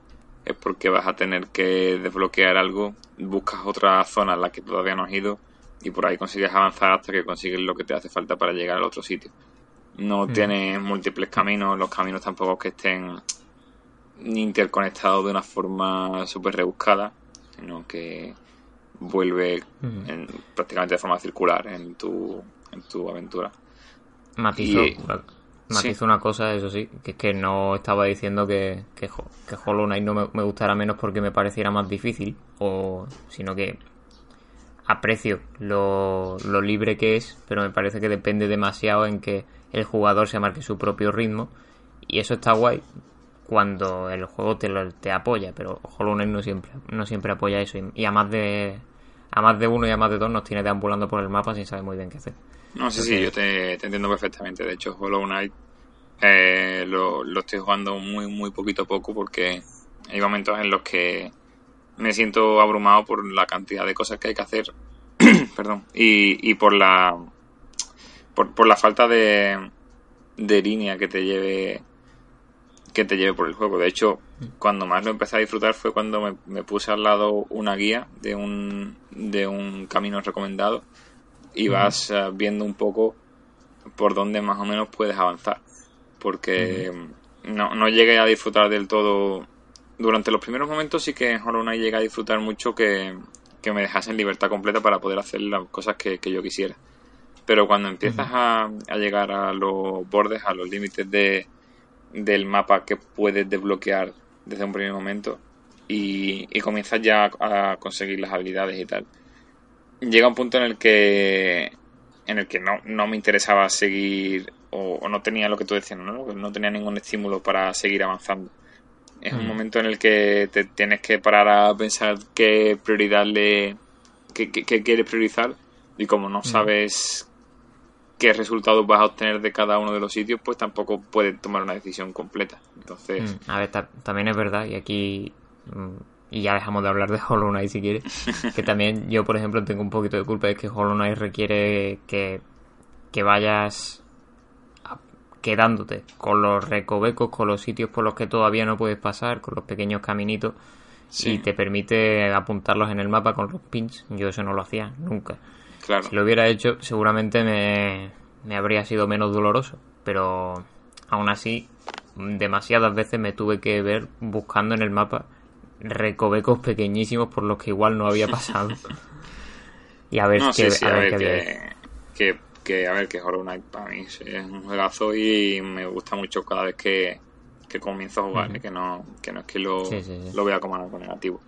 es porque vas a tener que desbloquear algo, buscas otra zona en la que todavía no has ido y por ahí consigues avanzar hasta que consigues lo que te hace falta para llegar al otro sitio. No mm. tienes múltiples caminos, los caminos tampoco que estén interconectados de una forma súper rebuscada, sino que vuelve en, prácticamente de forma circular en tu, en tu aventura. Matizo, matizo una cosa, eso sí, que es que no estaba diciendo que, que, que Hollow Knight no me, me, gustara menos porque me pareciera más difícil, o sino que aprecio lo, lo libre que es, pero me parece que depende demasiado en que el jugador se marque su propio ritmo, y eso está guay cuando el juego te, lo, te apoya, pero Hollow Knight no siempre, no siempre apoya eso, y, y a más de a más de uno y a más de dos nos tiene deambulando por el mapa sin saber muy bien qué hacer. No, sí, sí, yo te, te, entiendo perfectamente. De hecho, Hollow Knight eh, lo, lo, estoy jugando muy, muy poquito a poco porque hay momentos en los que me siento abrumado por la cantidad de cosas que hay que hacer. [clears throat] Perdón. Y, y por la por, por la falta de, de línea que te lleve que te lleve por el juego. De hecho, cuando más lo empecé a disfrutar fue cuando me, me, puse al lado una guía de un, de un camino recomendado y vas uh, viendo un poco por dónde más o menos puedes avanzar. Porque uh -huh. no, no llegué a disfrutar del todo. Durante los primeros momentos sí que en Hollow Knight llegué a disfrutar mucho que, que me dejasen libertad completa para poder hacer las cosas que, que yo quisiera. Pero cuando empiezas uh -huh. a, a llegar a los bordes, a los límites de, del mapa que puedes desbloquear desde un primer momento y, y comienzas ya a conseguir las habilidades y tal llega un punto en el que en el que no, no me interesaba seguir o, o, no tenía lo que tú decías, ¿no? no tenía ningún estímulo para seguir avanzando. Es mm. un momento en el que te tienes que parar a pensar qué prioridad le qué, qué, qué quieres priorizar y como no mm. sabes qué resultados vas a obtener de cada uno de los sitios, pues tampoco puedes tomar una decisión completa. Entonces, mm. a ver, también es verdad y aquí y ya dejamos de hablar de [laughs] Hollow Knight si quieres, [laughs] que también yo, por ejemplo, tengo un poquito de culpa, es que Hollow Knight requiere que, que vayas quedándote con los recovecos, con los sitios por los que todavía no puedes pasar, con los pequeños caminitos, sí. y te permite apuntarlos en el mapa con los pins. Yo eso no lo hacía nunca. Claro. Si lo hubiera hecho, seguramente me, me habría sido menos doloroso, pero aún así, demasiadas veces me tuve que ver buscando en el mapa recovecos pequeñísimos por los que igual no había pasado. [laughs] y a ver, no, qué, sí, sí, a, a ver, que, que, que, a ver, que Hollow Knight para mí es un juegazo y me gusta mucho cada vez que, que comienzo a jugar, uh -huh. que, no, que no es que lo, sí, lo vea como algo negativo.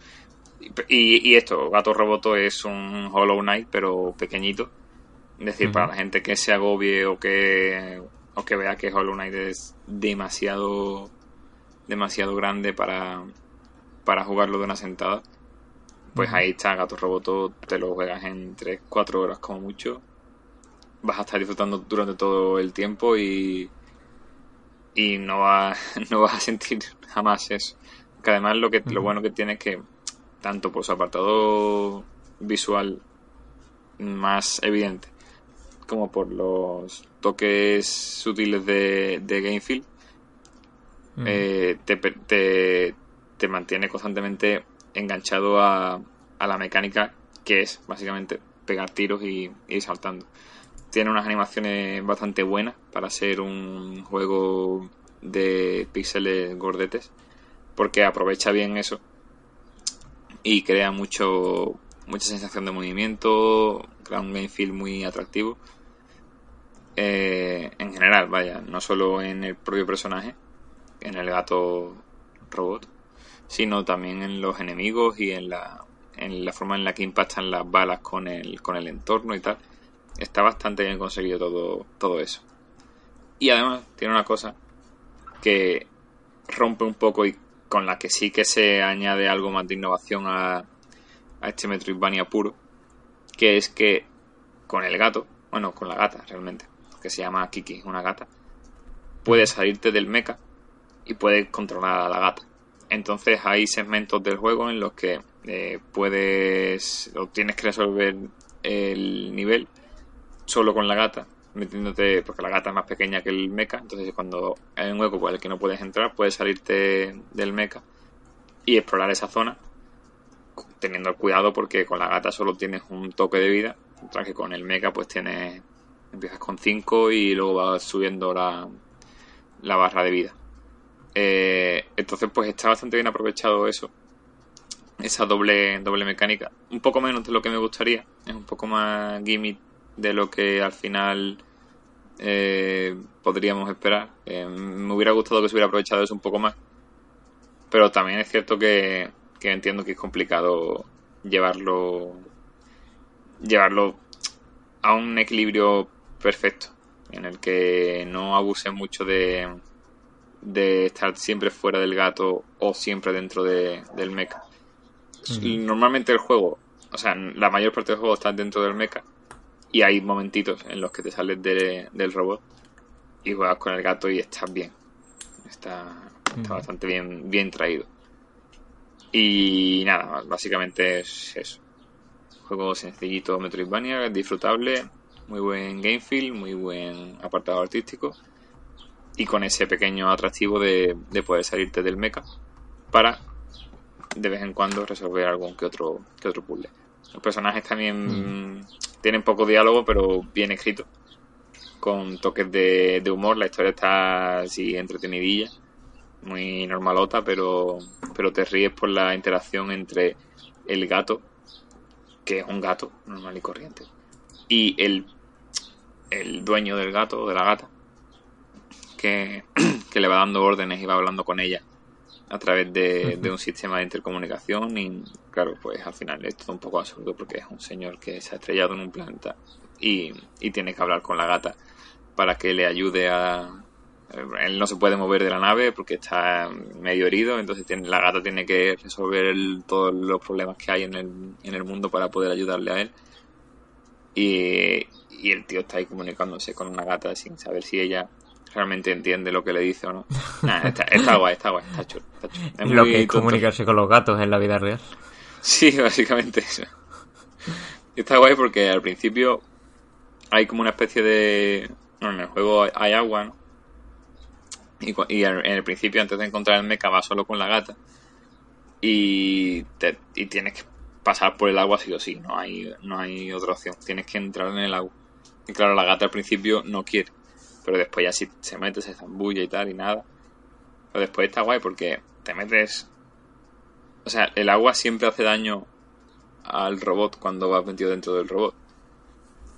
Y, y, esto, Gato Roboto es un Hollow Knight, pero pequeñito. Es decir, uh -huh. para la gente que se agobie o que, o que vea que Hollow Knight es demasiado demasiado grande para, para jugarlo de una sentada, pues ahí está Gato Roboto, te lo juegas en 3-4 horas como mucho. Vas a estar disfrutando durante todo el tiempo y, y no, va, [laughs] no vas a sentir jamás eso. Que además lo, que, lo bueno que tiene es que, tanto por su apartado visual más evidente, como por los toques sutiles de, de Gamefield, mm. eh, te, te, te mantiene constantemente enganchado a, a la mecánica que es básicamente pegar tiros y, ir saltando. Tiene unas animaciones bastante buenas para ser un juego de píxeles gordetes, porque aprovecha bien eso y crea mucho mucha sensación de movimiento, crea un game feel muy atractivo. Eh, en general, vaya, no solo en el propio personaje, en el gato robot, sino también en los enemigos y en la, en la forma en la que impactan las balas con el, con el entorno y tal. Está bastante bien conseguido todo, todo eso. Y además tiene una cosa que rompe un poco y con la que sí que se añade algo más de innovación a, a este Metroidvania puro, que es que con el gato, bueno, con la gata realmente, que se llama Kiki, una gata, puedes salirte del mecha y puedes controlar a la gata. Entonces hay segmentos del juego en los que eh, puedes o tienes que resolver el nivel solo con la gata, metiéndote, porque la gata es más pequeña que el mecha, entonces cuando hay un hueco por el que no puedes entrar, puedes salirte del mecha y explorar esa zona, teniendo cuidado porque con la gata solo tienes un toque de vida, mientras que con el mecha pues tienes, empiezas con 5 y luego vas subiendo la, la barra de vida. Eh, entonces, pues está bastante bien aprovechado eso. Esa doble, doble mecánica. Un poco menos de lo que me gustaría. Es un poco más gimmick de lo que al final eh, podríamos esperar. Eh, me hubiera gustado que se hubiera aprovechado eso un poco más. Pero también es cierto que, que entiendo que es complicado llevarlo llevarlo a un equilibrio perfecto en el que no abuse mucho de, de estar siempre fuera del gato o siempre dentro de, del mecha. Normalmente el juego, o sea, la mayor parte del juego está dentro del mecha y hay momentitos en los que te sales del robot y juegas con el gato y estás bien. Está, está bastante bien, bien traído. Y nada, básicamente es eso. Juego sencillito Metroidvania, disfrutable, muy buen game feel, muy buen apartado artístico y con ese pequeño atractivo de, poder salirte del mecha para de vez en cuando resolver algún que otro, que otro puzzle. Los personajes también mm. tienen poco diálogo, pero bien escrito, con toques de, de humor. La historia está así entretenidilla, muy normalota, pero, pero te ríes por la interacción entre el gato, que es un gato normal y corriente, y el, el dueño del gato o de la gata, [clears throat] que, le va dando órdenes y va hablando con ella a través de, un sistema de intercomunicación y claro, pues al final es todo un poco absurdo porque es un señor que se ha estrellado en un planeta y, tiene que hablar con la gata para que le ayude a... Él no se puede mover de la nave porque está medio herido, entonces tiene, la gata tiene que resolver todos los problemas que hay en el, en el mundo para poder ayudarle a él. Y, y el tío está ahí comunicándose con una gata sin saber si ella realmente entiende lo que le dice o no. está, guay, está guay, está chulo. lo que es comunicarse con los gatos en la vida real. Sí, [laughs] básicamente eso. Está guay porque al principio hay como una especie de... Bueno, en el juego hay agua, ¿no? Y, en el principio, antes de encontrar el mecha, vas solo con la gata. Y, y tienes que pasar por el agua sí o sí, no hay, no hay otra opción. Tienes que entrar en el agua. Y claro, la gata al principio no quiere pero después ya si se mete, se zambulla y tal y nada. Pero después está guay porque te metes... O sea, el agua siempre hace daño al robot cuando vas metido dentro del robot.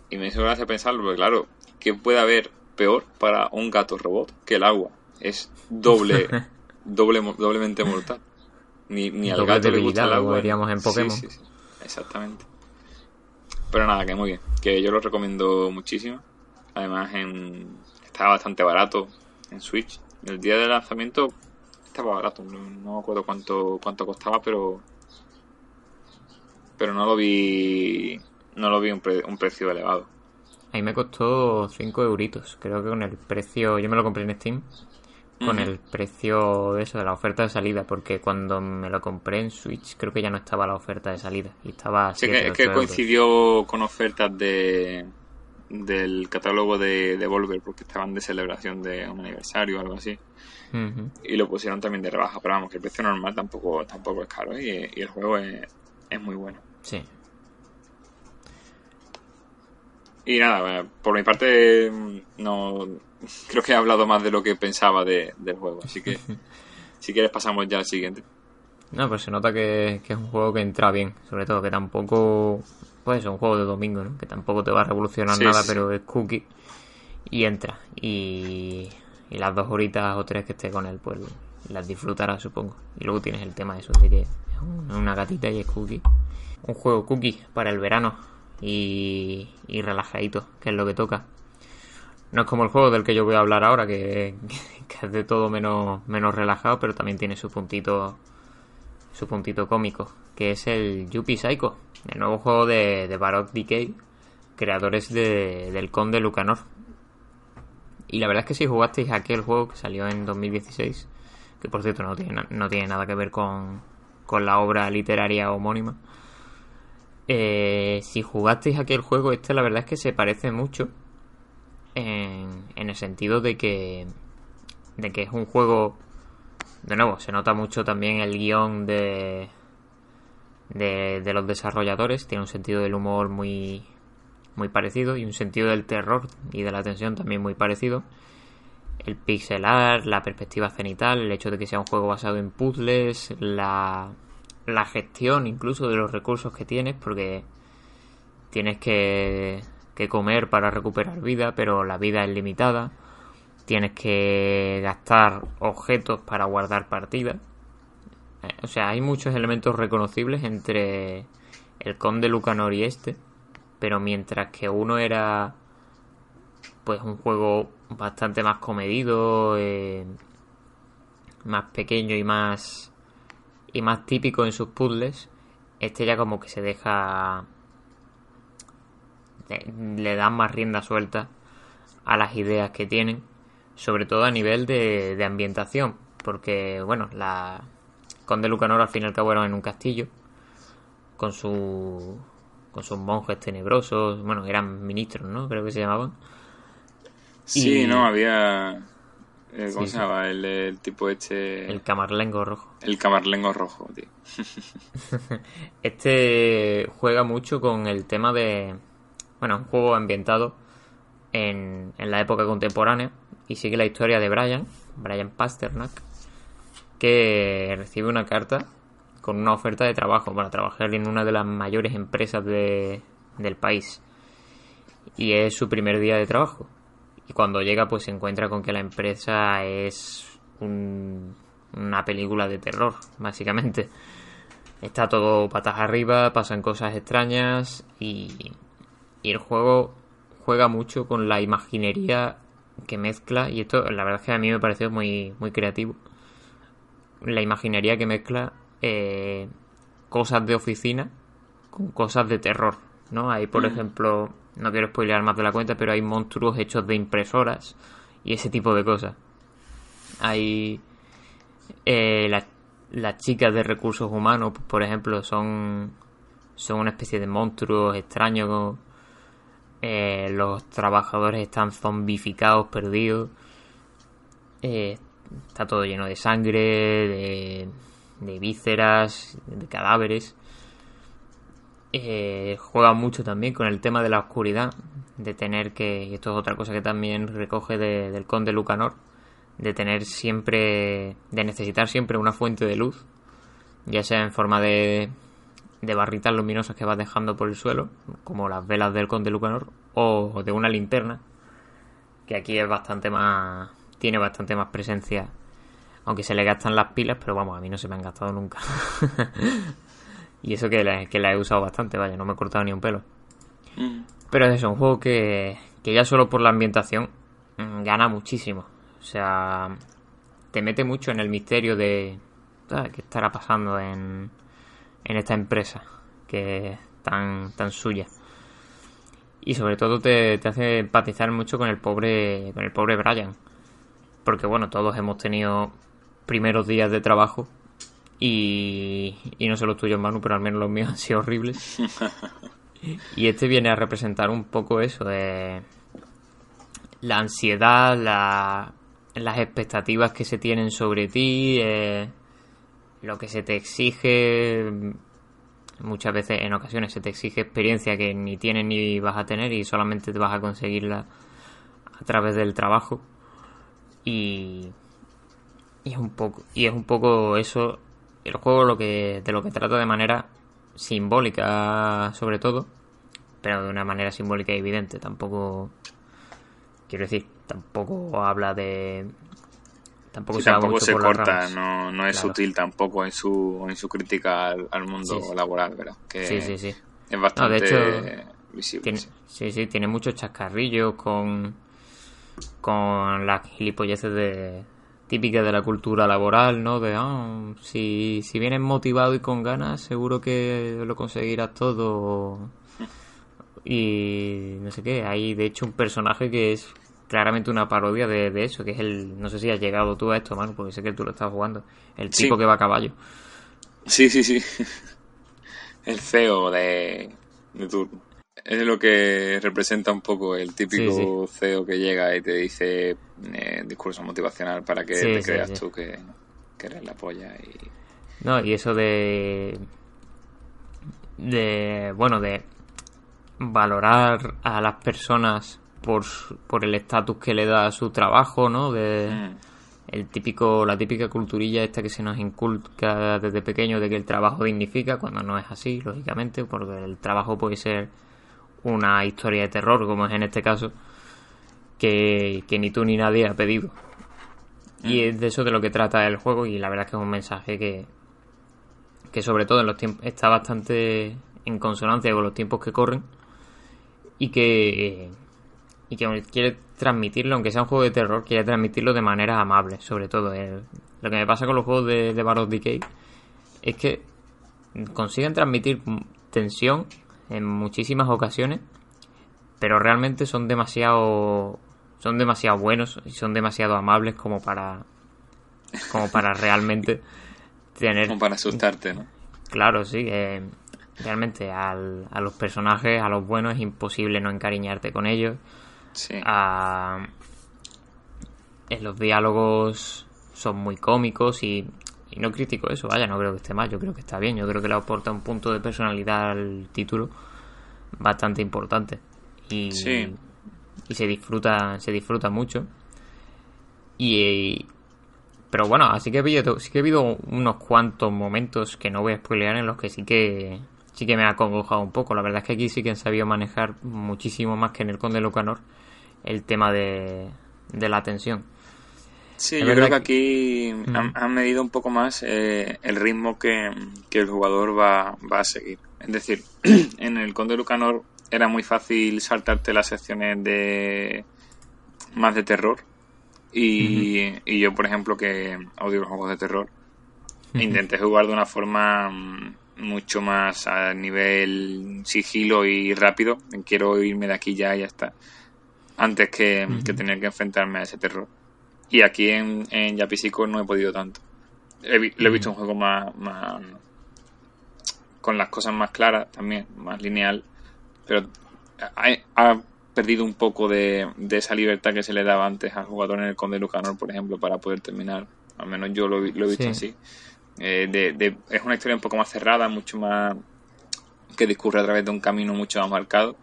Y me hizo gracia pensarlo, porque claro, ¿qué puede haber peor para un gato robot que el agua? Es doble, [laughs] doble doblemente mortal. Ni, ni al gato le gusta el agua. veríamos en Pokémon. Sí, sí, sí, exactamente. Pero nada, que muy bien. Que yo lo recomiendo muchísimo. Además, en, estaba bastante barato en Switch. El día del lanzamiento estaba barato, no, me acuerdo cuánto cuánto costaba, pero pero no lo vi no lo vi un, un precio elevado. Ahí me costó 5 euritos, creo que con el precio, yo me lo compré en Steam, con el precio de eso, de la oferta de salida, porque cuando me lo compré en Switch creo que ya no estaba la oferta de salida, y estaba... Sí, es que coincidió con ofertas de, del catálogo de Devolver porque estaban de celebración de un aniversario o algo así. Y lo pusieron también de rebaja, pero vamos, que el precio normal tampoco, tampoco es caro y, el juego es, muy bueno. Sí. Y nada, por mi parte no [laughs] creo que he hablado más de lo que pensaba del juego, así que [laughs] si quieres pasamos ya al siguiente. No, pues se nota que, que, es un juego que entra bien, sobre todo que tampoco pues es un juego de domingo, ¿no? Que tampoco te va a revolucionar nada, pero es cookie y entra. Y, y, las dos horitas o tres que esté con él, pues las disfrutarás, supongo. Y luego tienes el tema de eso, de que es una gatita y es cookie. Un juego cookie para el verano y, y relajadito, que es lo que toca. No es como el juego del que yo voy a hablar ahora, que, [laughs] que es de todo menos, menos relajado, pero también tiene su puntito su puntito cómico, que es el Yuppie Psycho el nuevo juego de, Baroque Decay, creadores de, del Conde Lucanor. Y la verdad es que si jugasteis aquel juego que salió en 2016, que por cierto no tiene, no tiene nada que ver con, con la obra literaria homónima, eh, si jugasteis aquel juego, este la verdad es que se parece mucho en, en el sentido de que, de que es un juego, de nuevo, se nota mucho también el guion de, de, los desarrolladores. Tiene un sentido del humor muy, muy parecido y un sentido del terror y de la tensión también muy parecido. El pixelar, la perspectiva cenital, el hecho de que sea un juego basado en puzzles, la, la gestión incluso de los recursos que tienes, porque tienes que que comer para recuperar vida, pero la vida es limitada. Tienes que gastar objetos para guardar partida. Eh, o sea, hay muchos elementos reconocibles entre el Conde Lucanor y este. Pero mientras que uno era pues un juego bastante más comedido, eh, más pequeño y más y más típico en sus puzzles, este ya como que se deja le dan más rienda suelta a las ideas que tienen, sobre todo a nivel de, de ambientación, porque bueno, la Conde Lucanor al fin y al cabo era en un castillo con su con sus monjes tenebrosos, bueno, eran ministros, ¿no? Creo que se llamaban. Sí, no, había eh, ¿Cómo se llama? El, tipo este. El camarlengo rojo. El camarlengo rojo, tío. [laughs] este juega mucho con el tema de. Bueno, un juego ambientado en, en la época contemporánea y sigue la historia de Brian, Brian Pasternak, que recibe una carta con una oferta de trabajo para trabajar en una de las mayores empresas de, del país. Y es su primer día de trabajo. Y cuando llega, pues se encuentra con que la empresa es una película de terror, básicamente. Está todo patas arriba, pasan cosas extrañas y, y el juego juega mucho con la imaginería que mezcla. Y esto, la verdad es que a mí me pareció muy, muy creativo. La imaginería que mezcla eh, cosas de oficina con cosas de terror. ¿no? Hay, por mm. ejemplo, no quiero spoilear más de la cuenta, pero hay monstruos hechos de impresoras y ese tipo de cosas. Hay eh, las chicas de recursos humanos, por ejemplo, son, son una especie de monstruos extraños. Eh, los trabajadores están zombificados, perdidos. Eh, está todo lleno de sangre, de, de vísceras, de cadáveres. Eh, juega mucho también con el tema de la oscuridad, de tener que, y esto es otra cosa que también recoge del conde Lucanor, de tener siempre, de necesitar siempre una fuente de luz, ya sea en forma de, de barritas luminosas que vas dejando por el suelo, como las velas del conde Lucanor, o de una linterna, que aquí es bastante más, tiene bastante más presencia, aunque se le gastan las pilas, pero vamos, a mí no se me han gastado nunca. [laughs] Y eso que la, que la he usado bastante, vaya, no me he cortado ni un pelo. Mm. Pero es eso, un juego que, que ya solo por la ambientación mm, gana muchísimo. O sea, te mete mucho en el misterio de ah, qué estará pasando en, en esta empresa que es tan, tan suya. Y sobre todo te, te hace empatizar mucho con el pobre con el pobre Brian. Porque bueno, todos hemos tenido primeros días de trabajo y, no sé los tuyos, Manu, pero al menos los míos [laughs] han sido horribles. [laughs] y este viene a representar un poco eso de la ansiedad, las expectativas que se tienen sobre ti, eh, lo que se te exige. Muchas veces, en ocasiones, se te exige experiencia que ni tienes ni vas a tener y solamente te vas a conseguirla a través del trabajo. Y, y es un poco y es un poco eso el juego lo que de lo que trata de manera simbólica sobre todo pero de una manera simbólica y evidente. Tampoco quiero decir tampoco habla de tampoco se, corta no, no es sutil tampoco en su en su crítica al, mundo laboral verdad que sí sí sí. es bastante visible sí sí tiene muchos chascarrillos con con las gilipolleces de típica de la cultura laboral, ¿no? De, ah, si, si vienes motivado y con ganas, seguro que lo conseguirás todo. Y no sé qué, hay de hecho un personaje que es claramente una parodia de, eso, que es el, no sé si has llegado tú a esto, mano, porque sé que tú lo estás jugando, el tipo que va a caballo. Sí, sí, sí. [laughs] El feo de, de turno es lo que representa un poco el típico CEO que llega y te dice eh, discurso motivacional para que te creas tú que, eres la polla y... No, y eso de... de... bueno, de valorar a las personas por, por el estatus que le da a su trabajo, ¿no? De... Mm. El típico, la típica culturilla esta que se nos inculca desde pequeño de que el trabajo dignifica, cuando no es así, lógicamente, porque el trabajo puede ser una historia de terror, como es en este caso, que, que ni tú ni nadie ha pedido. Y es de eso de lo que trata el juego y la verdad es que es un mensaje que, que sobre todo en los tiempos está bastante en consonancia con los tiempos que corren y que y que quiere transmitirlo, aunque sea un juego de terror, quiere transmitirlo de manera amable, sobre todo. lo que me pasa con los juegos de, de Baros Decay es que consiguen transmitir tensión en muchísimas ocasiones, pero realmente son demasiado son demasiado buenos y son demasiado amables como para como para [laughs] realmente tener como para asustarte, ¿no? Claro, sí, eh, realmente al, a los personajes, a los buenos es imposible no encariñarte con ellos. Sí. A, en los diálogos son muy cómicos y, y no critico eso, vaya, no creo que esté mal, yo creo que está bien, yo creo que le aporta un punto de personalidad al título bastante importante. Y, Sí. y se disfruta, se disfruta mucho. Y, pero bueno, así que he habido, sí que he habido unos cuantos momentos que no voy a spoilear en los que sí que sí que me ha acongojado un poco. La verdad es que aquí sí que han sabido manejar muchísimo más que en el Conde Lucanor el tema de, de la tensión. Sí, Es yo creo que aquí Mm. han, han medido un poco más eh, el ritmo que, que el jugador va, va a seguir. Es decir, [clears throat] en el Conde Lucanor era muy fácil saltarte las secciones de más de terror. Y, y yo, por ejemplo, que odio los juegos de terror, intenté jugar de una forma mm, mucho más a nivel sigilo y rápido. Quiero irme de aquí ya y ya está. Antes que, que tener que enfrentarme a ese terror. Y aquí en, en Yapisico no he podido tanto. He lo he visto un juego más, más. con las cosas más claras también, más lineal. Pero ha, ha perdido un poco de, de esa libertad que se le daba antes al jugador en el Conde Lucanor, por ejemplo, para poder terminar. Al menos yo lo, lo he visto Sí. así. Eh, de- de- es una historia un poco más cerrada, mucho más. que discurre a través de un camino mucho más marcado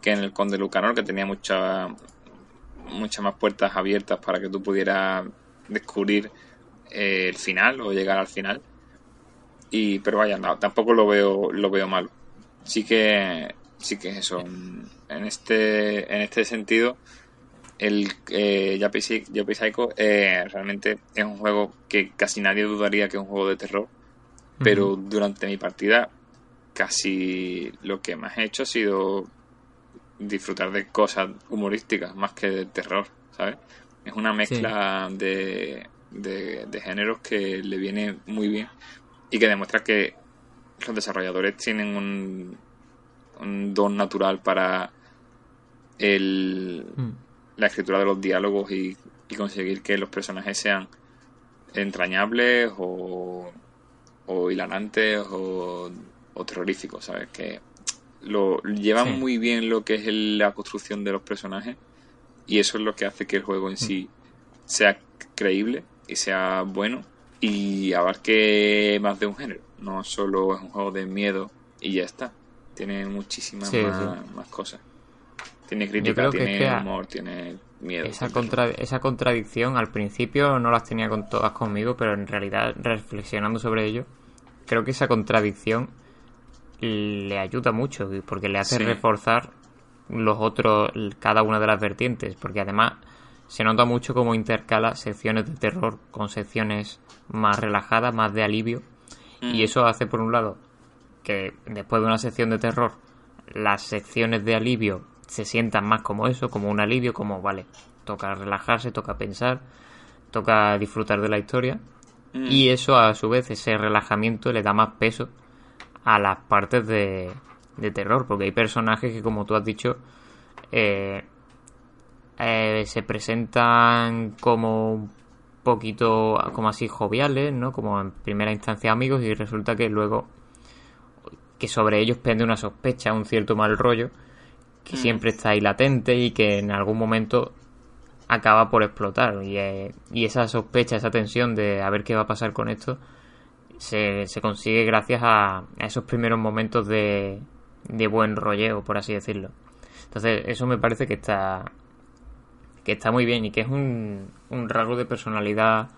que en el Conde Lucanor, que tenía mucha, muchas más puertas abiertas para que tú pudieras descubrir eh, el final o llegar al final. Y, pero vaya, no, tampoco lo veo, lo veo malo. Sí que, sí que es eso. En este, en este sentido, el eh, Psycho eh, realmente es un juego que casi nadie dudaría que es un juego de terror. Pero durante mi partida, casi lo que más he hecho ha sido disfrutar de cosas humorísticas más que de terror, ¿sabes? Es una mezcla de, de, de géneros que le viene muy bien y que demuestra que los desarrolladores tienen un, un don natural para el, Mm. la escritura de los diálogos y, y conseguir que los personajes sean entrañables o, o hilarantes o, o terroríficos, ¿sabes? Que lo llevan Sí. muy bien lo que es el- la construcción de los personajes y eso es lo que hace que el juego en sí sea creíble y sea bueno y abarque más de un género. No solo es un juego de miedo y ya está. Tiene muchísimas Sí, más, sí. más cosas. Tiene crítica, que tiene que humor, tiene miedo. Esa, contra- esa contradicción al principio no las tenía con todas conmigo, pero en realidad reflexionando sobre ello, creo que esa contradicción le ayuda mucho porque le hace Sí. reforzar los otros, cada una de las vertientes, porque además se nota mucho cómo intercala secciones de terror con secciones más relajadas, más de alivio, y Mm. eso hace por un lado que después de una sección de terror las secciones de alivio se sientan más como eso, como un alivio, como vale, toca relajarse, toca pensar, toca disfrutar de la historia Mm. y eso a su vez ese relajamiento le da más peso a las partes de, de terror, porque hay personajes que como tú has dicho eh, eh, se presentan como un poquito como así joviales, ¿no? Como en primera instancia amigos y resulta que luego que sobre ellos pende una sospecha, un cierto mal rollo que Mm. siempre está ahí latente y que en algún momento acaba por explotar y, eh, y esa sospecha, esa tensión de a ver qué va a pasar con esto se, se consigue gracias a, a esos primeros momentos de, de buen rolleo, por así decirlo. Entonces, eso me parece que está que está muy bien y que es un, un rasgo de personalidad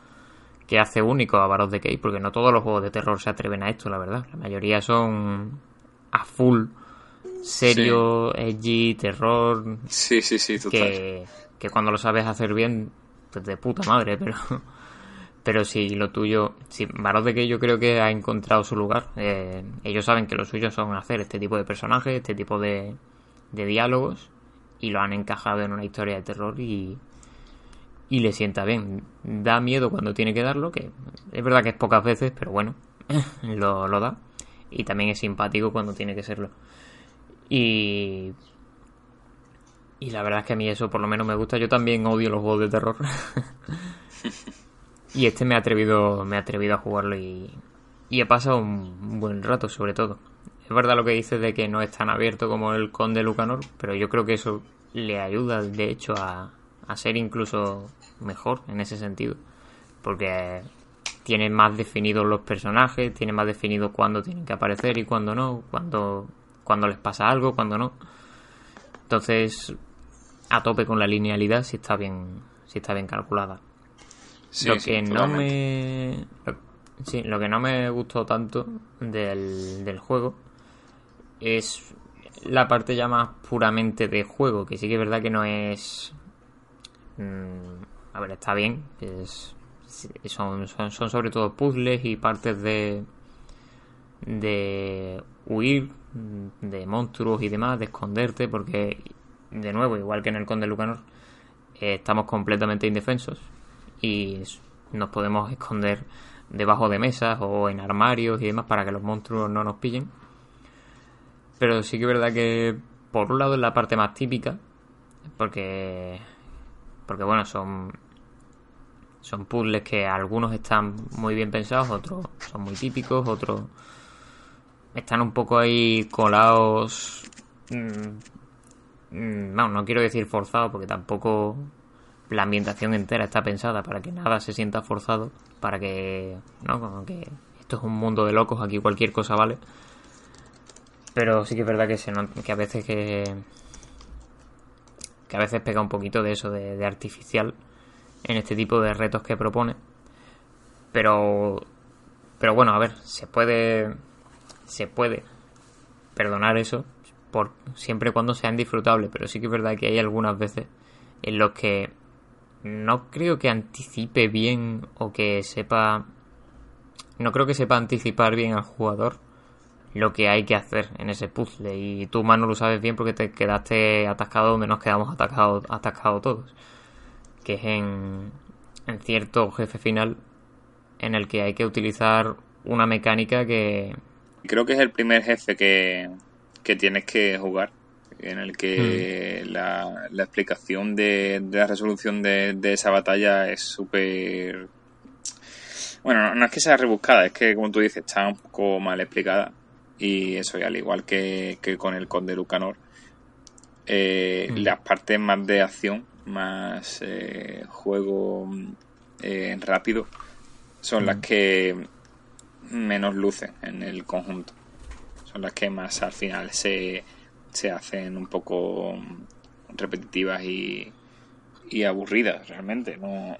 que hace único a Baros de Key, porque no todos los juegos de terror se atreven a esto, la verdad. La mayoría son a full serio, edgy, terror. Sí, sí, sí, total. Que, que cuando lo sabes hacer bien, pues de puta madre, pero. Pero si lo tuyo, si de que yo creo que ha encontrado su lugar, eh, ellos saben que lo suyo son hacer este tipo de personajes, este tipo de, de diálogos, y lo han encajado en una historia de terror y, y le sienta bien. Da miedo cuando tiene que darlo, que es verdad que es pocas veces, pero bueno, [laughs] lo, lo da. Y también es simpático cuando tiene que serlo. Y. Y la verdad es que a mí eso por lo menos me gusta. Yo también odio los juegos de terror. [laughs] y este me ha atrevido, me ha atrevido a jugarlo y, y he pasado un buen rato sobre todo. Es verdad lo que dices de que no es tan abierto como el Conde Lucanor, pero yo creo que eso le ayuda de hecho a, a ser incluso mejor en ese sentido. Porque tiene más definidos los personajes, tiene más definido cuándo tienen que aparecer y cuándo no, cuándo, cuando les pasa algo, cuándo no. Entonces, a tope con la linealidad si está bien, si está bien calculada. Lo que no me sí, lo que no me gustó tanto del, del juego es la parte ya más puramente de juego, que sí que es verdad que no es mm, a ver, está bien, es son, son, son sobre todo puzzles y partes de de huir de monstruos y demás, de esconderte, porque de nuevo, igual que en el Conde Lucanor, eh, estamos completamente indefensos y nos podemos esconder debajo de mesas o en armarios y demás para que los monstruos no nos pillen. Pero sí que es verdad que por un lado es la parte más típica, porque porque bueno, son son puzzles que algunos están muy bien pensados, otros son muy típicos, otros están un poco ahí colados. Mm, mm, no, no quiero decir forzados porque tampoco la ambientación entera está pensada para que nada se sienta forzado, para que, ¿no? Como que esto es un mundo de locos, aquí cualquier cosa vale. Pero sí que es verdad que, se que a veces que, que a veces pega un poquito de eso, de artificial en este tipo de retos que propone. Pero, pero bueno, a ver, se puede, se puede perdonar eso por siempre cuando sean disfrutables, pero sí que es verdad que hay algunas veces en los que no creo que anticipe bien o que sepa, no creo que sepa anticipar bien al jugador lo que hay que hacer en ese puzzle. Y tú más no lo sabes bien porque te quedaste atascado donde nos quedamos atascados, atascados todos que es en, en cierto jefe final en el que hay que utilizar una mecánica que... Creo que es el primer jefe que, que tienes que jugar, en el que hmm. la, la, explicación de, de, la resolución de, de esa batalla es súper... Bueno, no, es que sea rebuscada, es que como tú dices, está un poco mal explicada. Y eso, y al igual que, que con el Conde Lucanor, eh, hmm. las partes más de acción más eh, juego eh, rápido son las mm. que menos lucen en el conjunto. Son las que más al final se, se hacen un poco repetitivas y, y aburridas realmente. No,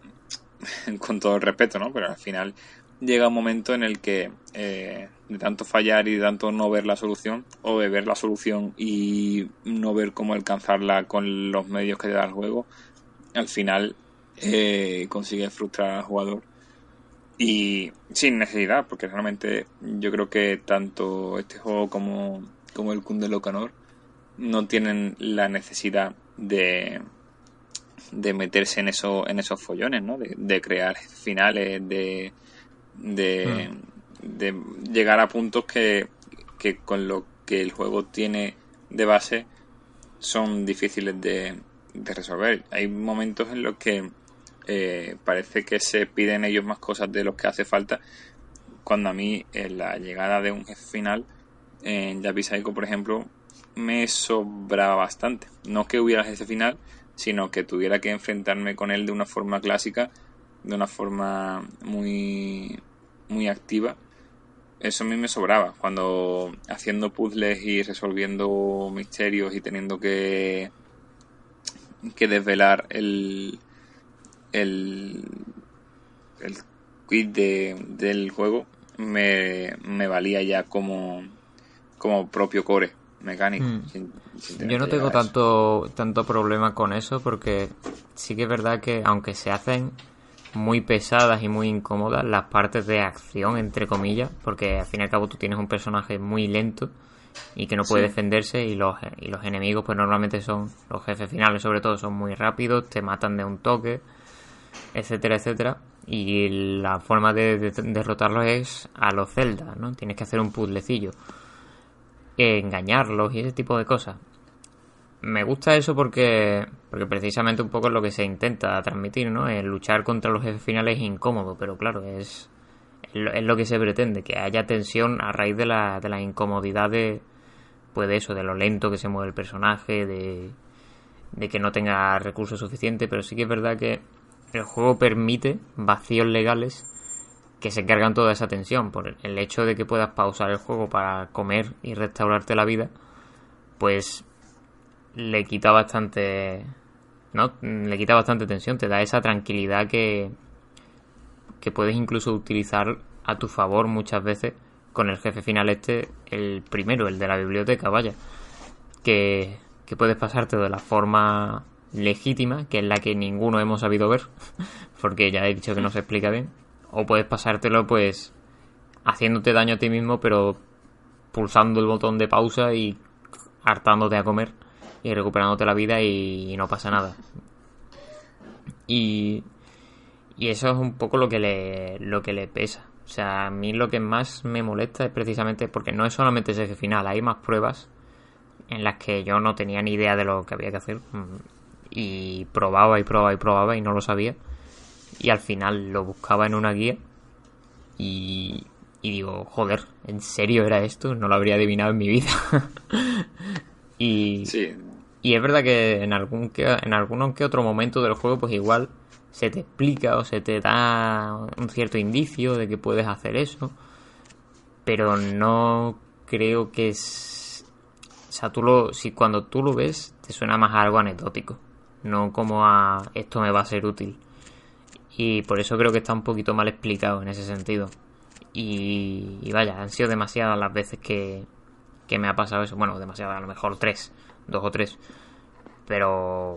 [laughs] con todo el respeto, ¿no? Pero al final llega un momento en el que eh, de tanto fallar y de tanto no ver la solución, o de ver la solución y no ver cómo alcanzarla con los medios que te da el juego, al final eh, consigue frustrar al jugador. Y sin necesidad, porque realmente yo creo que tanto este juego como, como el Kunde Locanor no tienen la necesidad de, de meterse en, eso, en esos follones, ¿no? de crear finales, de, de, de llegar a puntos que, que con lo que el juego tiene de base son difíciles de, de resolver. Hay momentos en los que eh, parece que se piden ellos más cosas de lo que hace falta, cuando a mí en la llegada de un jefe final en Yapi por ejemplo, me sobraba bastante. No que hubiera ese final, sino que tuviera que enfrentarme con él de una forma clásica, de una forma muy muy activa, eso a mí me sobraba. Cuando haciendo puzzles y resolviendo misterios y teniendo que, que desvelar el, el, el quit de, del juego, me, me valía ya como, como propio core. Mecánico. Mm. Yo no tengo tanto, tanto problema con eso porque sí que es verdad que aunque se hacen muy pesadas y muy incómodas las partes de acción, entre comillas, porque al fin y al cabo tú tienes un personaje muy lento y que no puede defenderse y los, y los enemigos pues normalmente son, los jefes finales sobre todo, son muy rápidos, te matan de un toque, etcétera, etcétera. Y la forma de, derrotarlos es a los Zelda, ¿no? Tienes que hacer un puzzlecillo, engañarlos y ese tipo de cosas. Me gusta eso porque, porque precisamente un poco es lo que se intenta transmitir, ¿no? El luchar contra los jefes finales es incómodo, pero claro, es, es lo que se pretende, que haya tensión a raíz de la, de la incomodidad de, pues de eso, de lo lento que se mueve el personaje, de, de que no tenga recursos suficientes, pero sí que es verdad que el juego permite vacíos legales que se cargan toda esa tensión. Por el hecho de que puedas pausar el juego para comer y restaurarte la vida, pues le quita bastante. ¿No? Le quita bastante tensión, te da esa tranquilidad que. que puedes incluso utilizar a tu favor muchas veces con el jefe final este, el primero, el de la biblioteca, vaya. Que, que puedes pasarte de la forma legítima, que es la que ninguno hemos sabido ver, [laughs] porque ya he dicho que no se explica bien, o puedes pasártelo pues haciéndote daño a ti mismo, pero pulsando el botón de pausa y hartándote a comer y recuperándote la vida y, no pasa nada. Y, y eso es un poco lo que le, lo que le pesa. O sea, a mí lo que más me molesta es precisamente porque no es solamente ese final, hay más pruebas en las que yo no tenía ni idea de lo que había que hacer y probaba y probaba y probaba y no lo sabía. Y al final lo buscaba en una guía y, y digo, joder, ¿en serio era esto? No lo habría adivinado en mi vida. [laughs] y, y es verdad que en algún que, en algún que otro momento del juego, pues igual se te explica o se te da un cierto indicio de que puedes hacer eso. Pero no creo que es. O sea, tú lo, si cuando tú lo ves, te suena más a algo anecdótico no como a esto me va a ser útil. Y por eso creo que está un poquito mal explicado en ese sentido. Y, vaya, han sido demasiadas las veces que, que me ha pasado eso. Bueno, demasiadas, a lo mejor tres, dos o tres. Pero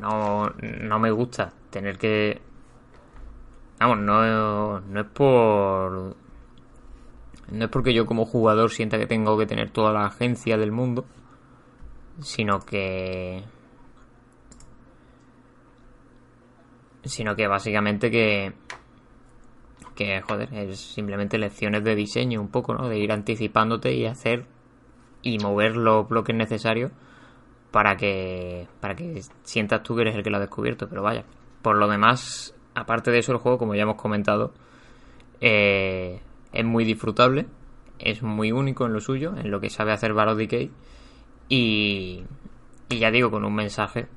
no, no me gusta tener que... Vamos, no, no es por... No es porque yo como jugador sienta que tengo que tener toda la agencia del mundo, sino que sino que básicamente que que joder es simplemente lecciones de diseño un poco no de ir anticipándote y hacer y mover los bloques necesarios para que para que sientas tú que eres el que lo ha descubierto. Pero vaya por lo demás aparte de eso el juego como ya hemos comentado eh, es muy disfrutable es muy único en lo suyo en lo que sabe hacer Baro Decay y y ya digo con un mensaje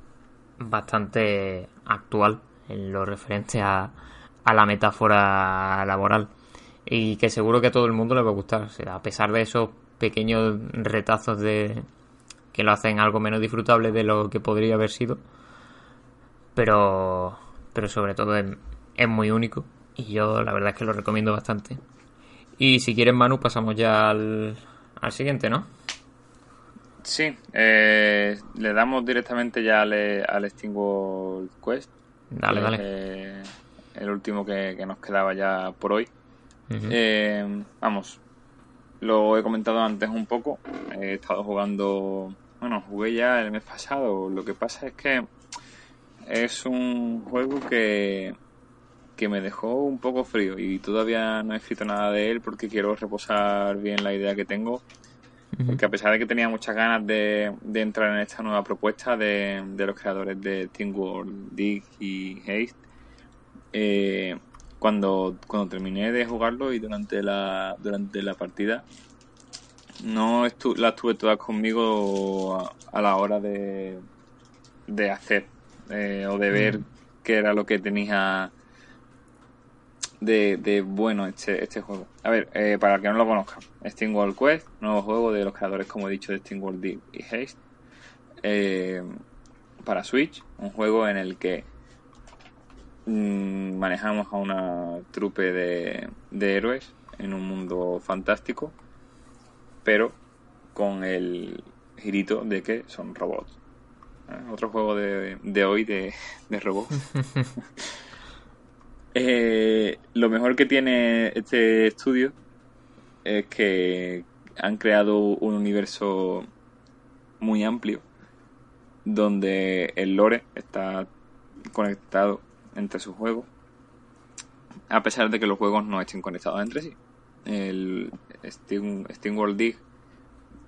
bastante actual en lo referente a, a la metáfora laboral. Y que seguro que a todo el mundo le va a gustar. a pesar de esos pequeños retazos de que lo hacen algo menos disfrutable de lo que podría haber sido. Pero, pero sobre todo es, muy único. Y yo la verdad es que lo recomiendo bastante. Y si quieres, Manu, pasamos ya al, al siguiente, ¿no? Sí, eh, le damos directamente ya al, al Steamworld Quest. Dale, dale. Eh, el último que, nos quedaba ya por hoy. Eh, vamos, lo he comentado antes un poco. He estado jugando. Bueno, jugué ya el mes pasado. Lo que pasa es que es un juego que, que me dejó un poco frío y todavía no he escrito nada de él porque quiero reposar bien la idea que tengo porque a pesar de que tenía muchas ganas de, entrar en esta nueva propuesta de, los creadores de Team World, Dig y Haste, eh, cuando, cuando terminé de jugarlo y durante la, durante la partida, no estu las tuve todas conmigo a, la hora de, de hacer eh, o de ver qué era lo que tenía de, bueno este, este juego. A ver, eh, para el que no lo conozca, World Quest, nuevo juego de los creadores, como he dicho, de World Deep y Haste. Eh, para Switch, un juego en el que mm, manejamos a una trupe de, de héroes en un mundo fantástico, pero con el girito de que son robots. ¿Eh? Otro juego de, de hoy de, de robots. [laughs] Eh, lo mejor que tiene este estudio es que han creado un universo muy amplio donde el lore está conectado entre sus juegos a pesar de que los juegos no estén conectados entre sí. El Steam, World Dig,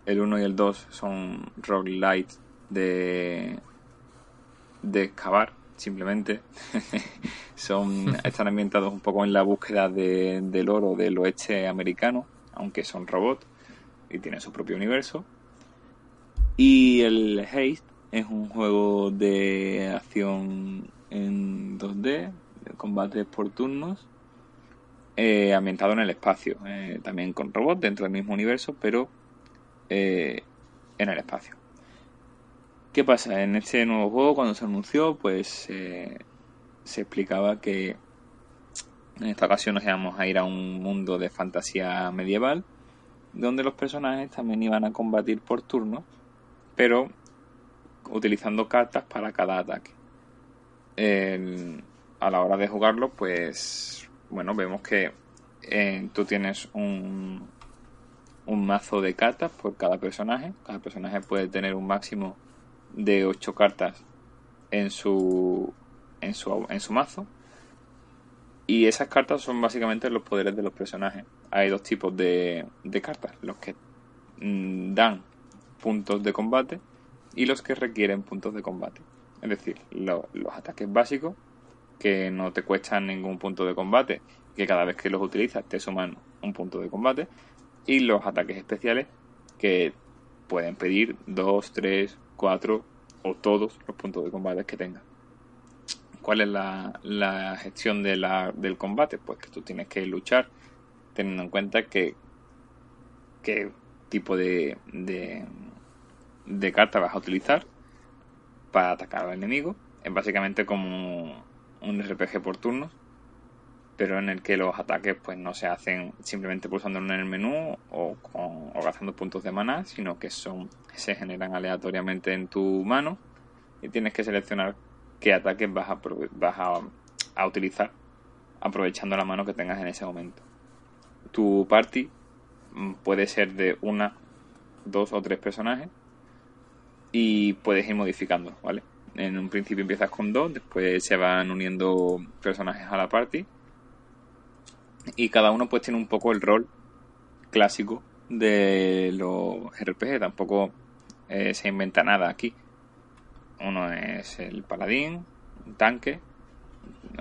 el 1 y el 2 son roguelite de, de excavar, simplemente. [laughs] son, están ambientados un poco en la búsqueda de, del oro del oeste americano, aunque son robots y tienen su propio universo. Y el Haste es un juego de acción en 2D, de combates por turnos, eh, ambientado en el espacio, eh, también con robots dentro del mismo universo, pero eh, en el espacio. ¿Qué pasa? En este nuevo juego, cuando se anunció, pues se explicaba que en esta ocasión nos íbamos a ir a un mundo de fantasía medieval, donde los personajes también iban a combatir por turno, pero utilizando cartas para cada ataque. a la hora de jugarlo, pues bueno, vemos que eh, tú tienes un, un mazo de cartas por cada personaje. Cada personaje puede tener un máximo de 8 cartas en su, en su, en su mazo. Y esas cartas son básicamente los poderes de los personajes. Hay dos tipos de, de cartas. Los que mm, dan puntos de combate y los que requieren puntos de combate. Es decir, los ataques básicos que no te cuestan ningún punto de combate, que cada vez que los utilizas te suman un punto de combate, y los ataques especiales que pueden pedir 2, 3, 4 o todos los puntos de combate que tengas. ¿Cuál es la, gestión de la, del combate? Pues que tú tienes que luchar teniendo en cuenta que qué tipo de, de, de carta vas a utilizar para atacar al enemigo. Es básicamente como un RPG por turnos, pero en el que los ataques pues no se hacen simplemente pulsando en el menú o, gastando puntos de mana, sino que son se generan aleatoriamente en tu mano y tienes que seleccionar qué ataques vas a, vas a, a utilizar aprovechando la mano que tengas en ese momento. Tu party mm, puede ser de una, dos o tres personajes y puedes ir modificando, ¿vale? En un principio empiezas con dos, después se van uniendo personajes a la party. Y cada uno pues tiene un poco el rol clásico de los RPG. Tampoco eh, se inventa nada aquí. Uno es el paladín, un tanque,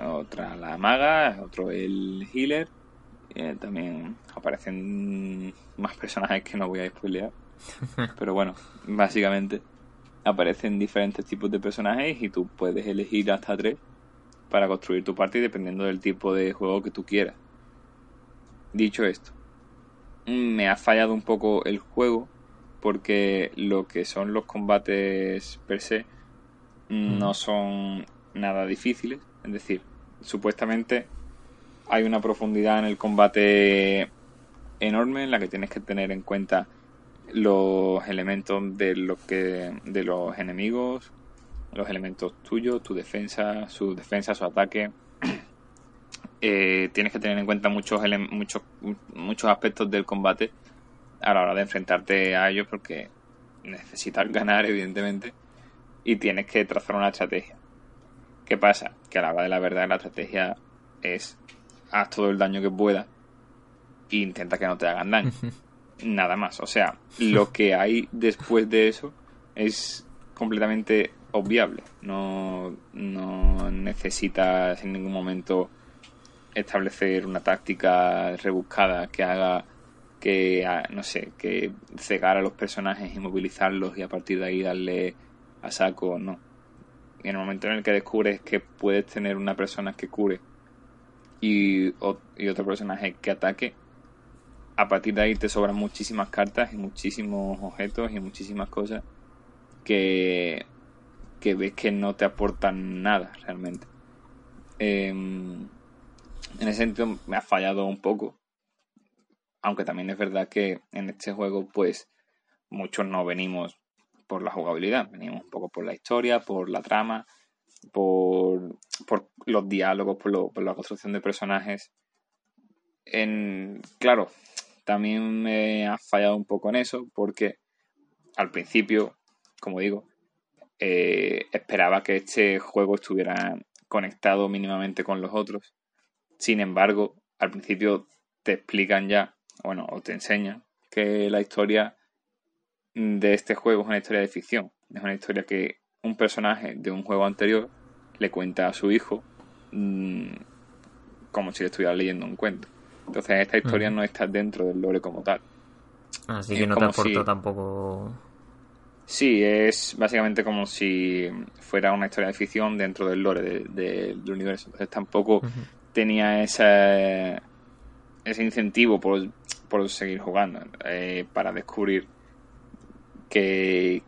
otra la maga, otro el healer. Eh, también aparecen más personajes que no voy a spoilear. [laughs] Pero bueno, básicamente aparecen diferentes tipos de personajes y tú puedes elegir hasta tres para construir tu party dependiendo del tipo de juego que tú quieras. Dicho esto, me ha fallado un poco el juego porque lo que son los combates per se no son nada difíciles. Es decir, supuestamente hay una profundidad en el combate enorme en la que tienes que tener en cuenta los elementos de los que de los enemigos, los elementos tuyos, tu defensa, su defensa, su ataque. Eh, tienes que tener en cuenta muchos, muchos, muchos aspectos del combate a la hora de enfrentarte a ellos porque necesitas [laughs] ganar, evidentemente, y tienes que trazar una estrategia. ¿Qué pasa? Que a la hora de la verdad la estrategia es haz todo el daño que puedas e intenta que no te hagan daño. nada más. O sea, lo que hay después de eso es completamente obviable. No, no necesitas en ningún momento establecer una táctica rebuscada que haga que, ah, no sé, que cegar a los personajes y movilizarlos y a partir de ahí darle a saco, no. En el momento en el que descubres que puedes tener una persona que cure y, y otro personaje que ataque, a partir de ahí te sobran muchísimas cartas y muchísimos objetos y muchísimas cosas que, que ves que no te aportan nada realmente. Em, en ese sentido me ha fallado un poco. Aunque también es verdad que en este juego, pues, muchos no venimos por la jugabilidad, venimos un poco por la historia, por la trama, por, por los diálogos, por, por la construcción de personajes. Claro, también me ha fallado un poco en eso porque al principio, como digo, eh, esperaba que este juego estuviera conectado mínimamente con los otros. Sin embargo, al principio te explican ya, bueno, o te enseñan que la historia de este juego es una historia de ficción. Es una historia que un personaje de un juego anterior le cuenta a su hijo mmm, como si le estuviera leyendo un cuento. Entonces esta historia no está dentro del lore como tal. Así que no te aportó tampoco. Sí, es básicamente como si fuera una historia de ficción dentro del lore del universo. Entonces tampoco tenía ese, ese incentivo por, por seguir jugando eh, para descubrir qué,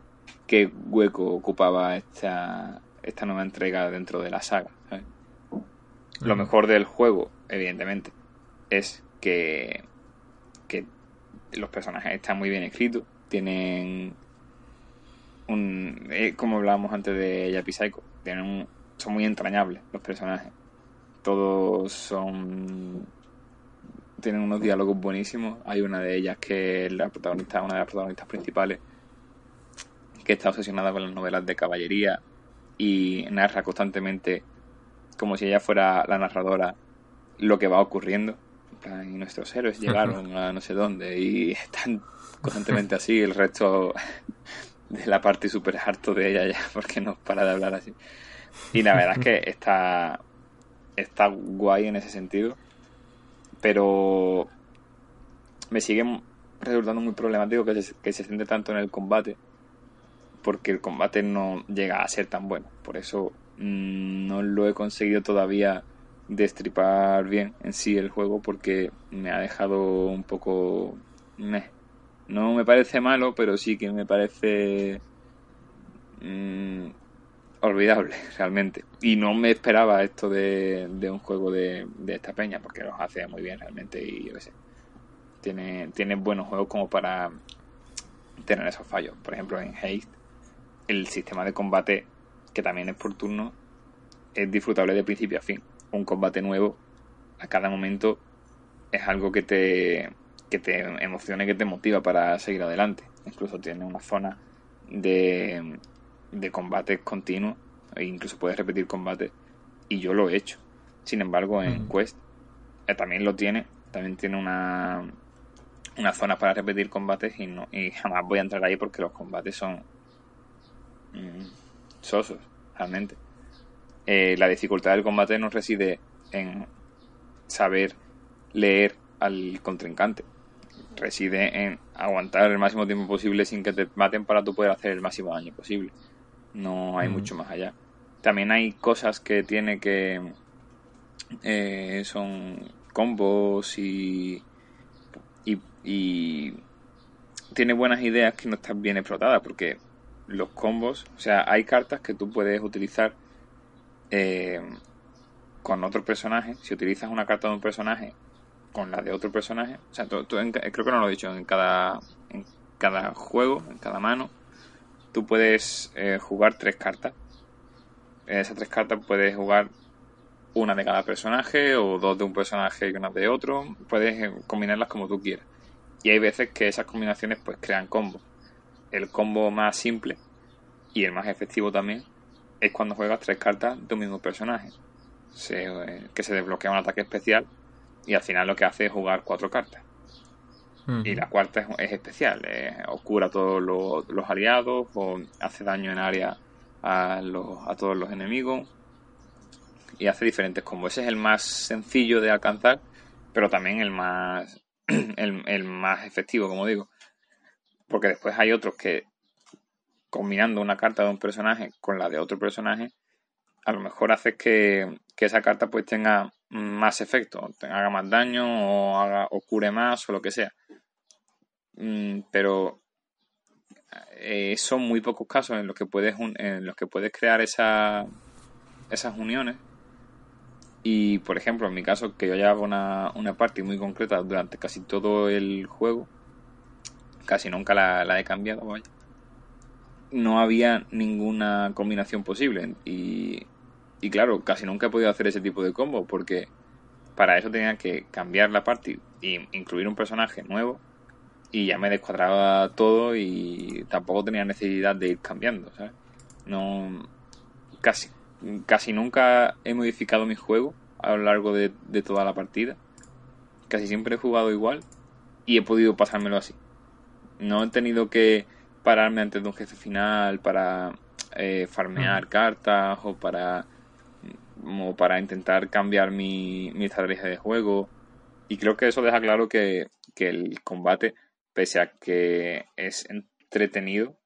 qué hueco ocupaba esta, esta nueva entrega dentro de la saga. Lo mejor del juego, evidentemente, es que, que los personajes están muy bien escritos, tienen un... Eh, como hablábamos antes de Yapi Psycho, tienen un, son muy entrañables los personajes. Todos son... Tienen unos diálogos buenísimos. Hay una de ellas que es la protagonista, una de las protagonistas principales, que está obsesionada con las novelas de caballería y narra constantemente como si ella fuera la narradora lo que va ocurriendo. Y nuestros héroes llegaron a no sé dónde y [laughs] están constantemente así. El resto de la parte súper harto de ella ya [laughs] porque no para de hablar así. Y la verdad es que está, está guay en ese sentido. Pero me sigue resultando muy problemático que se, que se centre tanto en el combate porque el combate no llega a ser tan bueno. Por eso mm, no lo he conseguido todavía destripar bien en sí el juego porque me ha dejado un poco... No me parece malo, pero sí que me parece mm, olvidable [laughs] realmente. Y no me esperaba esto de, un juego de, esta peña porque los hace muy bien realmente y yo sé. Tiene, tiene buenos juegos como para tener esos fallos. Por ejemplo, en Haste el sistema de combate, que también es por turno, es disfrutable de principio a fin. Un combate nuevo a cada momento es algo que te, que te emociona y que te motiva para seguir adelante. Incluso tiene una zona de, de combate continuo e incluso puedes repetir combate y yo lo he hecho. Sin embargo, en Quest eh, también lo tiene, también tiene una, una zona para repetir combates y, no, y jamás voy a entrar ahí porque los combates son Mm, sosos, realmente. Eh, la dificultad del combate no reside en saber leer al contrincante. Reside en aguantar el máximo tiempo posible sin que te maten para tú poder hacer el máximo daño posible. No hay mucho más allá. También hay cosas que tiene que eh, son combos y, y, y tiene buenas ideas que no están bien explotadas porque los combos, o sea, hay cartas que tú puedes utilizar eh, con otro personaje. Si utilizas una carta de un personaje con la de otro personaje, o sea, creo que no lo he dicho, en cada, en cada juego, en cada mano, tú puedes eh, jugar tres cartas. Esas tres cartas puedes jugar una de cada personaje o dos de un personaje y una de otro. Puedes eh, combinarlas como tú quieras. Y hay veces que esas combinaciones pues crean combos el combo más simple y el más efectivo también es cuando juegas tres cartas de un mismo personaje. Eh, que se desbloquea un ataque especial y al final lo que hace es jugar cuatro cartas. Y la cuarta es, especial, eh, oscura a todos los, aliados o hace daño en área a, a todos los enemigos y hace diferentes combos. Ese es el más sencillo de alcanzar, pero también el más, [clears throat] el más efectivo, como digo. Porque después hay otros que combinando una carta de un personaje con la de otro personaje, a lo mejor hace que, esa carta pues tenga más efecto, haga más daño o haga o cure más o lo que sea. Mm, pero eh, son muy pocos casos en los que puedes en los que puedes crear esa, esas uniones. Y por ejemplo, en mi caso, que yo hago una, una party muy concreta durante casi todo el juego, casi nunca la, la he cambiado. No había ninguna combinación posible y, y claro, casi nunca he podido hacer ese tipo de combo porque para eso tenía que cambiar la party e incluir un personaje nuevo y ya me descuadraba todo y tampoco tenía necesidad de ir cambiando, ¿sabes? No, casi, casi nunca he modificado mi juego a lo largo de, toda la partida. Casi siempre he jugado igual y he podido pasármelo así. No he tenido que pararme antes de un jefe final para eh, farmear cartas o para o para intentar cambiar mi, mi estrategia de juego. Y creo que eso deja claro que, que el combate pese a que es entretenido,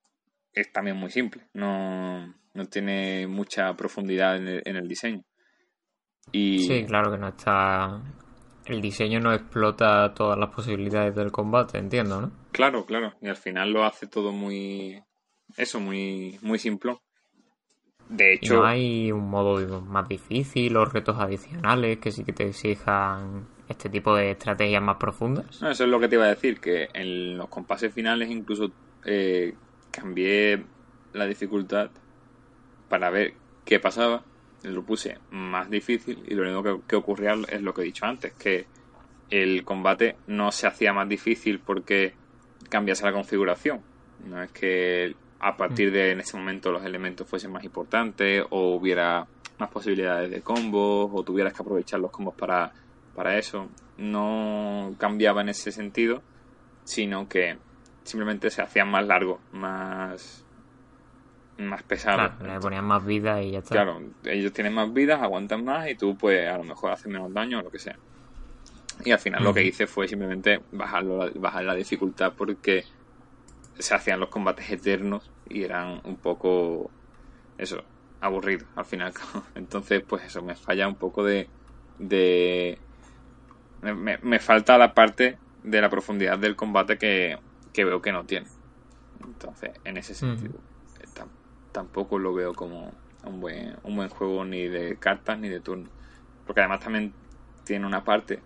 es también muy simple. No, tiene mucha profundidad en el, diseño. Y... Sí, claro que no está. El diseño no explota todas las posibilidades del combate, entiendo, ¿no? Claro, claro. Y al final lo hace todo muy. Eso, muy, muy simple. De hecho. ¿No hay un modo más difícil o retos adicionales que sí que te exijan este tipo de estrategias más profundas. eso es lo que te iba a decir, que en los compases finales incluso eh, cambié la dificultad para ver qué pasaba. Lo puse más difícil y lo único que, ocurría es lo que he dicho antes, que el combate no se hacía más difícil porque cambiase la configuración. No es que a partir de en ese momento los elementos fuesen más importantes o hubiera más posibilidades de combos o tuvieras que aprovechar los combos para para eso. No cambiaba en ese sentido, sino que simplemente se hacían más largos, más más pesados. Claro, le ponían más vida y ya está. Claro, ellos tienen más vidas, aguantan más y tú pues a lo mejor haces menos daño o lo que sea. Y al final lo que hice fue simplemente bajarlo, bajar la dificultad porque se hacían los combates eternos y eran un poco eso, aburridos al final. [laughs] Entonces, pues eso, me falla un poco de, de me, falta la parte de la profundidad del combate que, veo que no tiene. Entonces, en ese sentido, tampoco lo veo como un buen, un buen juego ni de cartas ni de turno. Porque además también tiene una parte,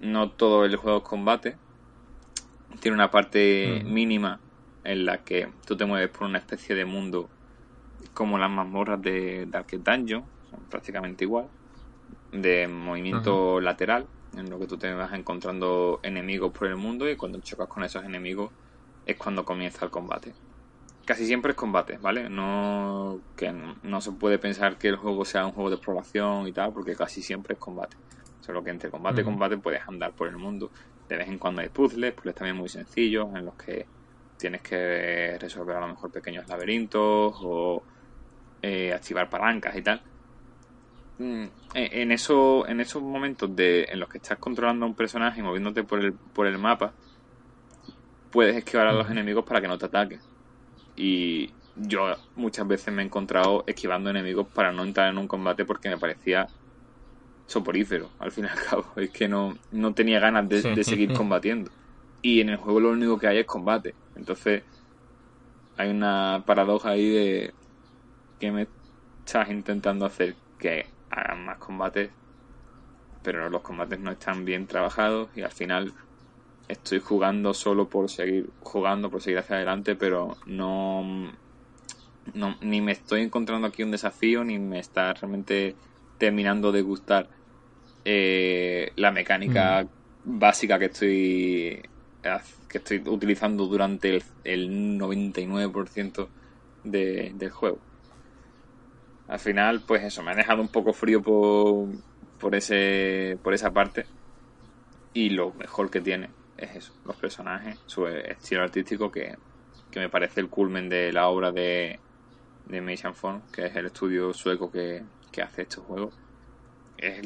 no todo el juego es combate, tiene una parte mínima en la que tú te mueves por una especie de mundo como las mazmorras de Dark Dungeon, son prácticamente igual, de movimiento lateral, en lo que tú te vas encontrando enemigos por el mundo y cuando chocas con esos enemigos es cuando comienza el combate. Casi siempre es combate, ¿vale? No que no, se puede pensar que el juego sea un juego de exploración y tal, porque casi siempre es combate. Solo que entre combate y combate puedes andar por el mundo. De vez en cuando hay puzzles, puzzles también muy sencillos, en los que tienes que resolver a lo mejor pequeños laberintos o eh, activar palancas y tal. Mm, en, eso, en esos momentos de, en los que estás controlando a un personaje moviéndote por el, por el mapa, puedes esquivar a los enemigos para que no te ataquen. Y yo muchas veces me he encontrado esquivando enemigos para no entrar en un combate porque me parecía soporífero, al fin y al [laughs] cabo. Es que no, no tenía ganas de, de seguir combatiendo. Y en el juego lo único que hay es combate. Entonces hay una paradoja ahí de que me estás intentando hacer que hagan más combates, pero los combates no están bien trabajados y al final estoy jugando solo por seguir jugando, por seguir hacia adelante, pero no, no ni me estoy encontrando aquí un desafío, ni me está realmente terminando de gustar eh, la mecánica mm. básica que estoy que estoy utilizando durante el, 99% de, del juego al final, pues eso, me ha dejado un poco frío por, por, ese, por esa parte. Y lo mejor que tiene es eso, los personajes, su estilo artístico, que, me parece el culmen de la obra de, de Mission que es el estudio sueco que, hace estos juegos. Es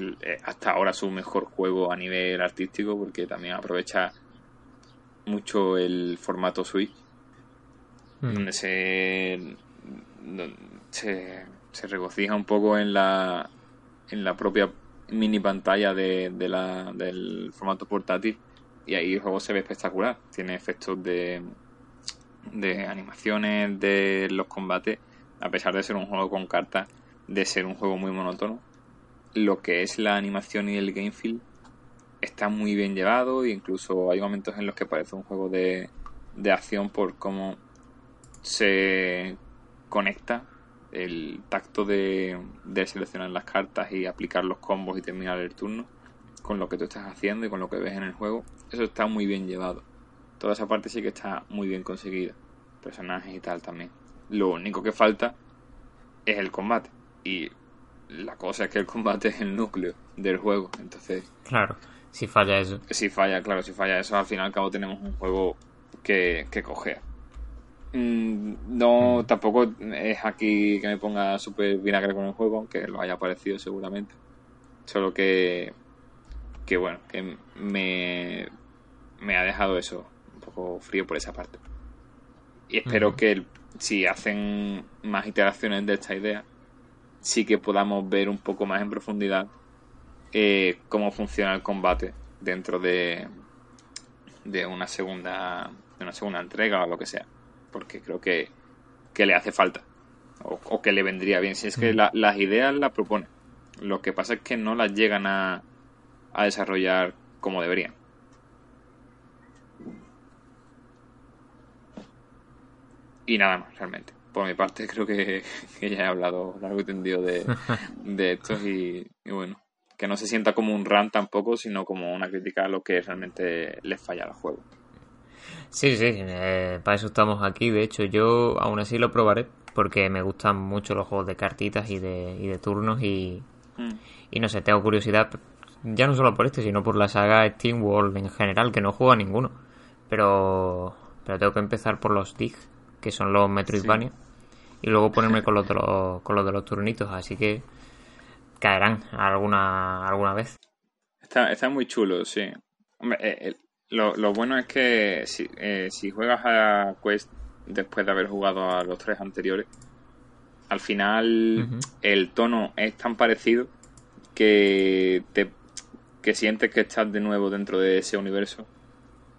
hasta ahora su mejor juego a nivel artístico, porque también aprovecha mucho el formato Switch, mm. donde se, se se regocija un poco en la, en la propia mini pantalla de, la, del formato portátil y ahí el juego se ve espectacular. Tiene efectos de, de animaciones de los combates, a pesar de ser un juego con cartas, de ser un juego muy monótono. Lo que es la animación y el game feel está muy bien llevado e incluso hay momentos en los que parece un juego de, de acción por cómo se conecta el tacto de, de seleccionar las cartas y aplicar los combos y terminar el turno con lo que tú estás haciendo y con lo que ves en el juego. Eso está muy bien llevado. Toda esa parte sí que está muy bien conseguida. Personajes y tal también. Lo único que falta es el combate. Y la cosa es que el combate es el núcleo del juego. Entonces. Claro, si falla eso. Si falla, claro, si falla eso, al fin y al cabo tenemos un juego que, que cojea. Mm, no, tampoco es aquí que me ponga súper vinagre con el juego, aunque lo haya parecido seguramente. Solo que, que bueno, que me, me ha dejado eso un poco frío por esa parte. Y espero que si hacen más iteraciones de esta idea, sí que podamos ver un poco más en profundidad eh, cómo funciona el combate dentro de, de una segunda de una segunda entrega o lo que sea porque creo que, le hace falta o, que le vendría bien. Si es que mm. las ideas las propone, lo que pasa es que no las llegan a, a desarrollar como deberían. Y nada más, realmente. Por mi parte, [laughs] creo que, ya he hablado largo y tendido de, [laughs] de esto y, y, bueno, que no se sienta como un rant tampoco, sino como una crítica a lo que realmente les falla al juego. Sí, sí, eh, para eso estamos aquí. De hecho, yo aún así lo probaré porque me gustan mucho los juegos de cartitas y de, y de turnos y, mm. y no sé, tengo curiosidad ya no solo por este, sino por la saga Steam World en general, que no juego a ninguno. Pero, pero tengo que empezar por los Dig, que son los Metroidvania, y luego ponerme con los, de los, con los de los turnitos, así que caerán alguna, alguna vez. Está, está muy chulo, sí. Hombre, eh, lo, lo bueno es que si, eh, si juegas a Quest después de haber jugado a los tres anteriores, al final el tono es tan parecido que te que sientes que estás de nuevo dentro de ese universo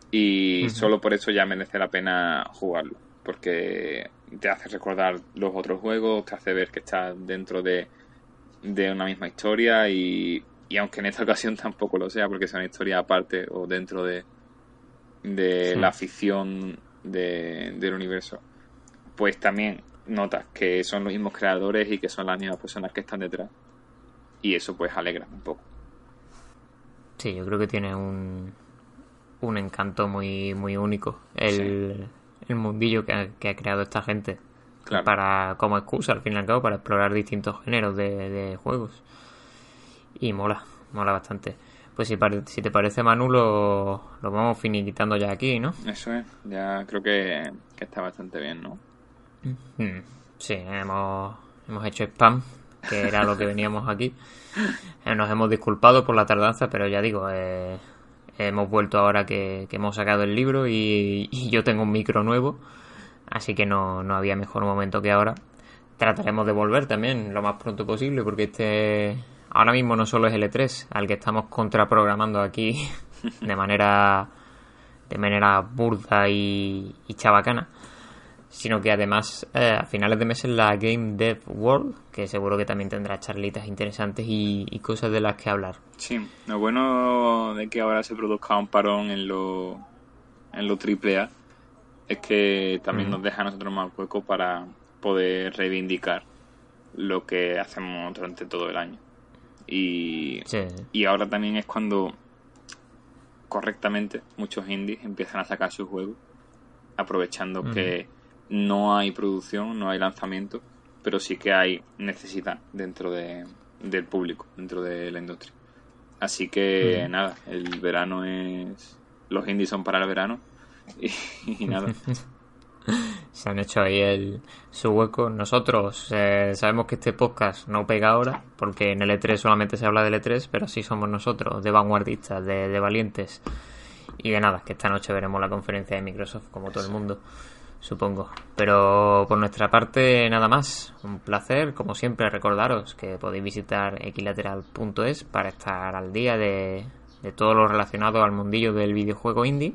y solo por eso ya merece la pena jugarlo porque te hace recordar los otros juegos, te hace ver que estás dentro de, de una misma historia y, y aunque en esta [laughs] ocasión tampoco lo sea porque sea una historia aparte o dentro de, de la ficción del universo, pues también notas que son los mismos creadores y que son las mismas personas que están detrás. Y eso pues alegra un poco. Sí, yo creo que tiene un, un encanto muy, muy único el, el mundillo que ha, que ha, creado esta gente. Para, como excusa, al fin y al cabo, para explorar distintos géneros de, de juegos. Y mola, mola bastante. Pues si, si te parece, Manu, lo, lo, vamos finiquitando ya aquí, ¿no? Eso es, ya creo que, está bastante bien, ¿no? Mm, sí, hemos, hemos hecho spam, que era lo que veníamos aquí. [laughs] Eh, nos hemos disculpado por la tardanza, pero ya digo, eh, hemos vuelto ahora que, hemos sacado el libro y, y, yo tengo un micro nuevo, así que no, no había mejor momento que ahora. Trataremos de volver también lo más pronto posible, porque este ahora mismo no solo es el E3, al que estamos contraprogramando aquí [laughs] de manera de manera burda y, y chabacana, sino que además eh, a finales de mes es la Game Dev World, que seguro que también tendrá charlitas interesantes y, cosas de las que hablar. Sí, lo bueno de que ahora se produzca un parón en lo, en lo AAA es que también nos deja a nosotros más hueco para poder reivindicar lo que hacemos durante todo el año. Y, y ahora también es cuando correctamente muchos indies empiezan a sacar sus juegos, aprovechando que no hay producción, no hay lanzamiento, pero sí que hay necesidad dentro de, del público, dentro de la industria. Así que nada, el verano es... Los indies son para el verano [laughs] y nada. [laughs] se han hecho ahí el, su hueco. Nosotros eh, sabemos que este podcast no pega ahora, porque en el E3 solamente se habla del E3, pero sí somos nosotros, de vanguardistas, de, de valientes. Y de nada, que esta noche veremos la conferencia de Microsoft, como todo el mundo, supongo. Pero por nuestra parte, nada más. Un placer, como siempre, recordaros que podéis visitar equilateral.es para estar al día de, de todo lo relacionado al mundillo del videojuego indie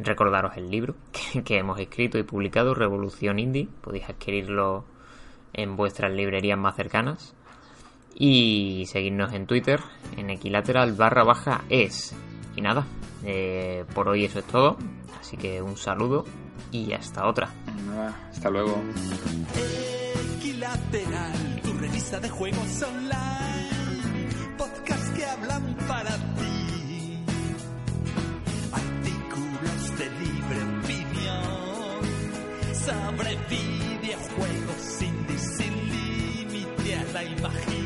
recordaros el libro [laughs] que, hemos escrito y publicado, Revolución Indie. Podéis adquirirlo en vuestras librerías más cercanas. Y seguirnos en Twitter en equilateral barra baja es. Y nada, eh, por hoy eso es todo. Así que un saludo y hasta otra. Nada, hasta luego. Equilateral, tu revista de juegos online. Podcast que hablan para ti. Sobre videojuegos sin, sin límite a la imagen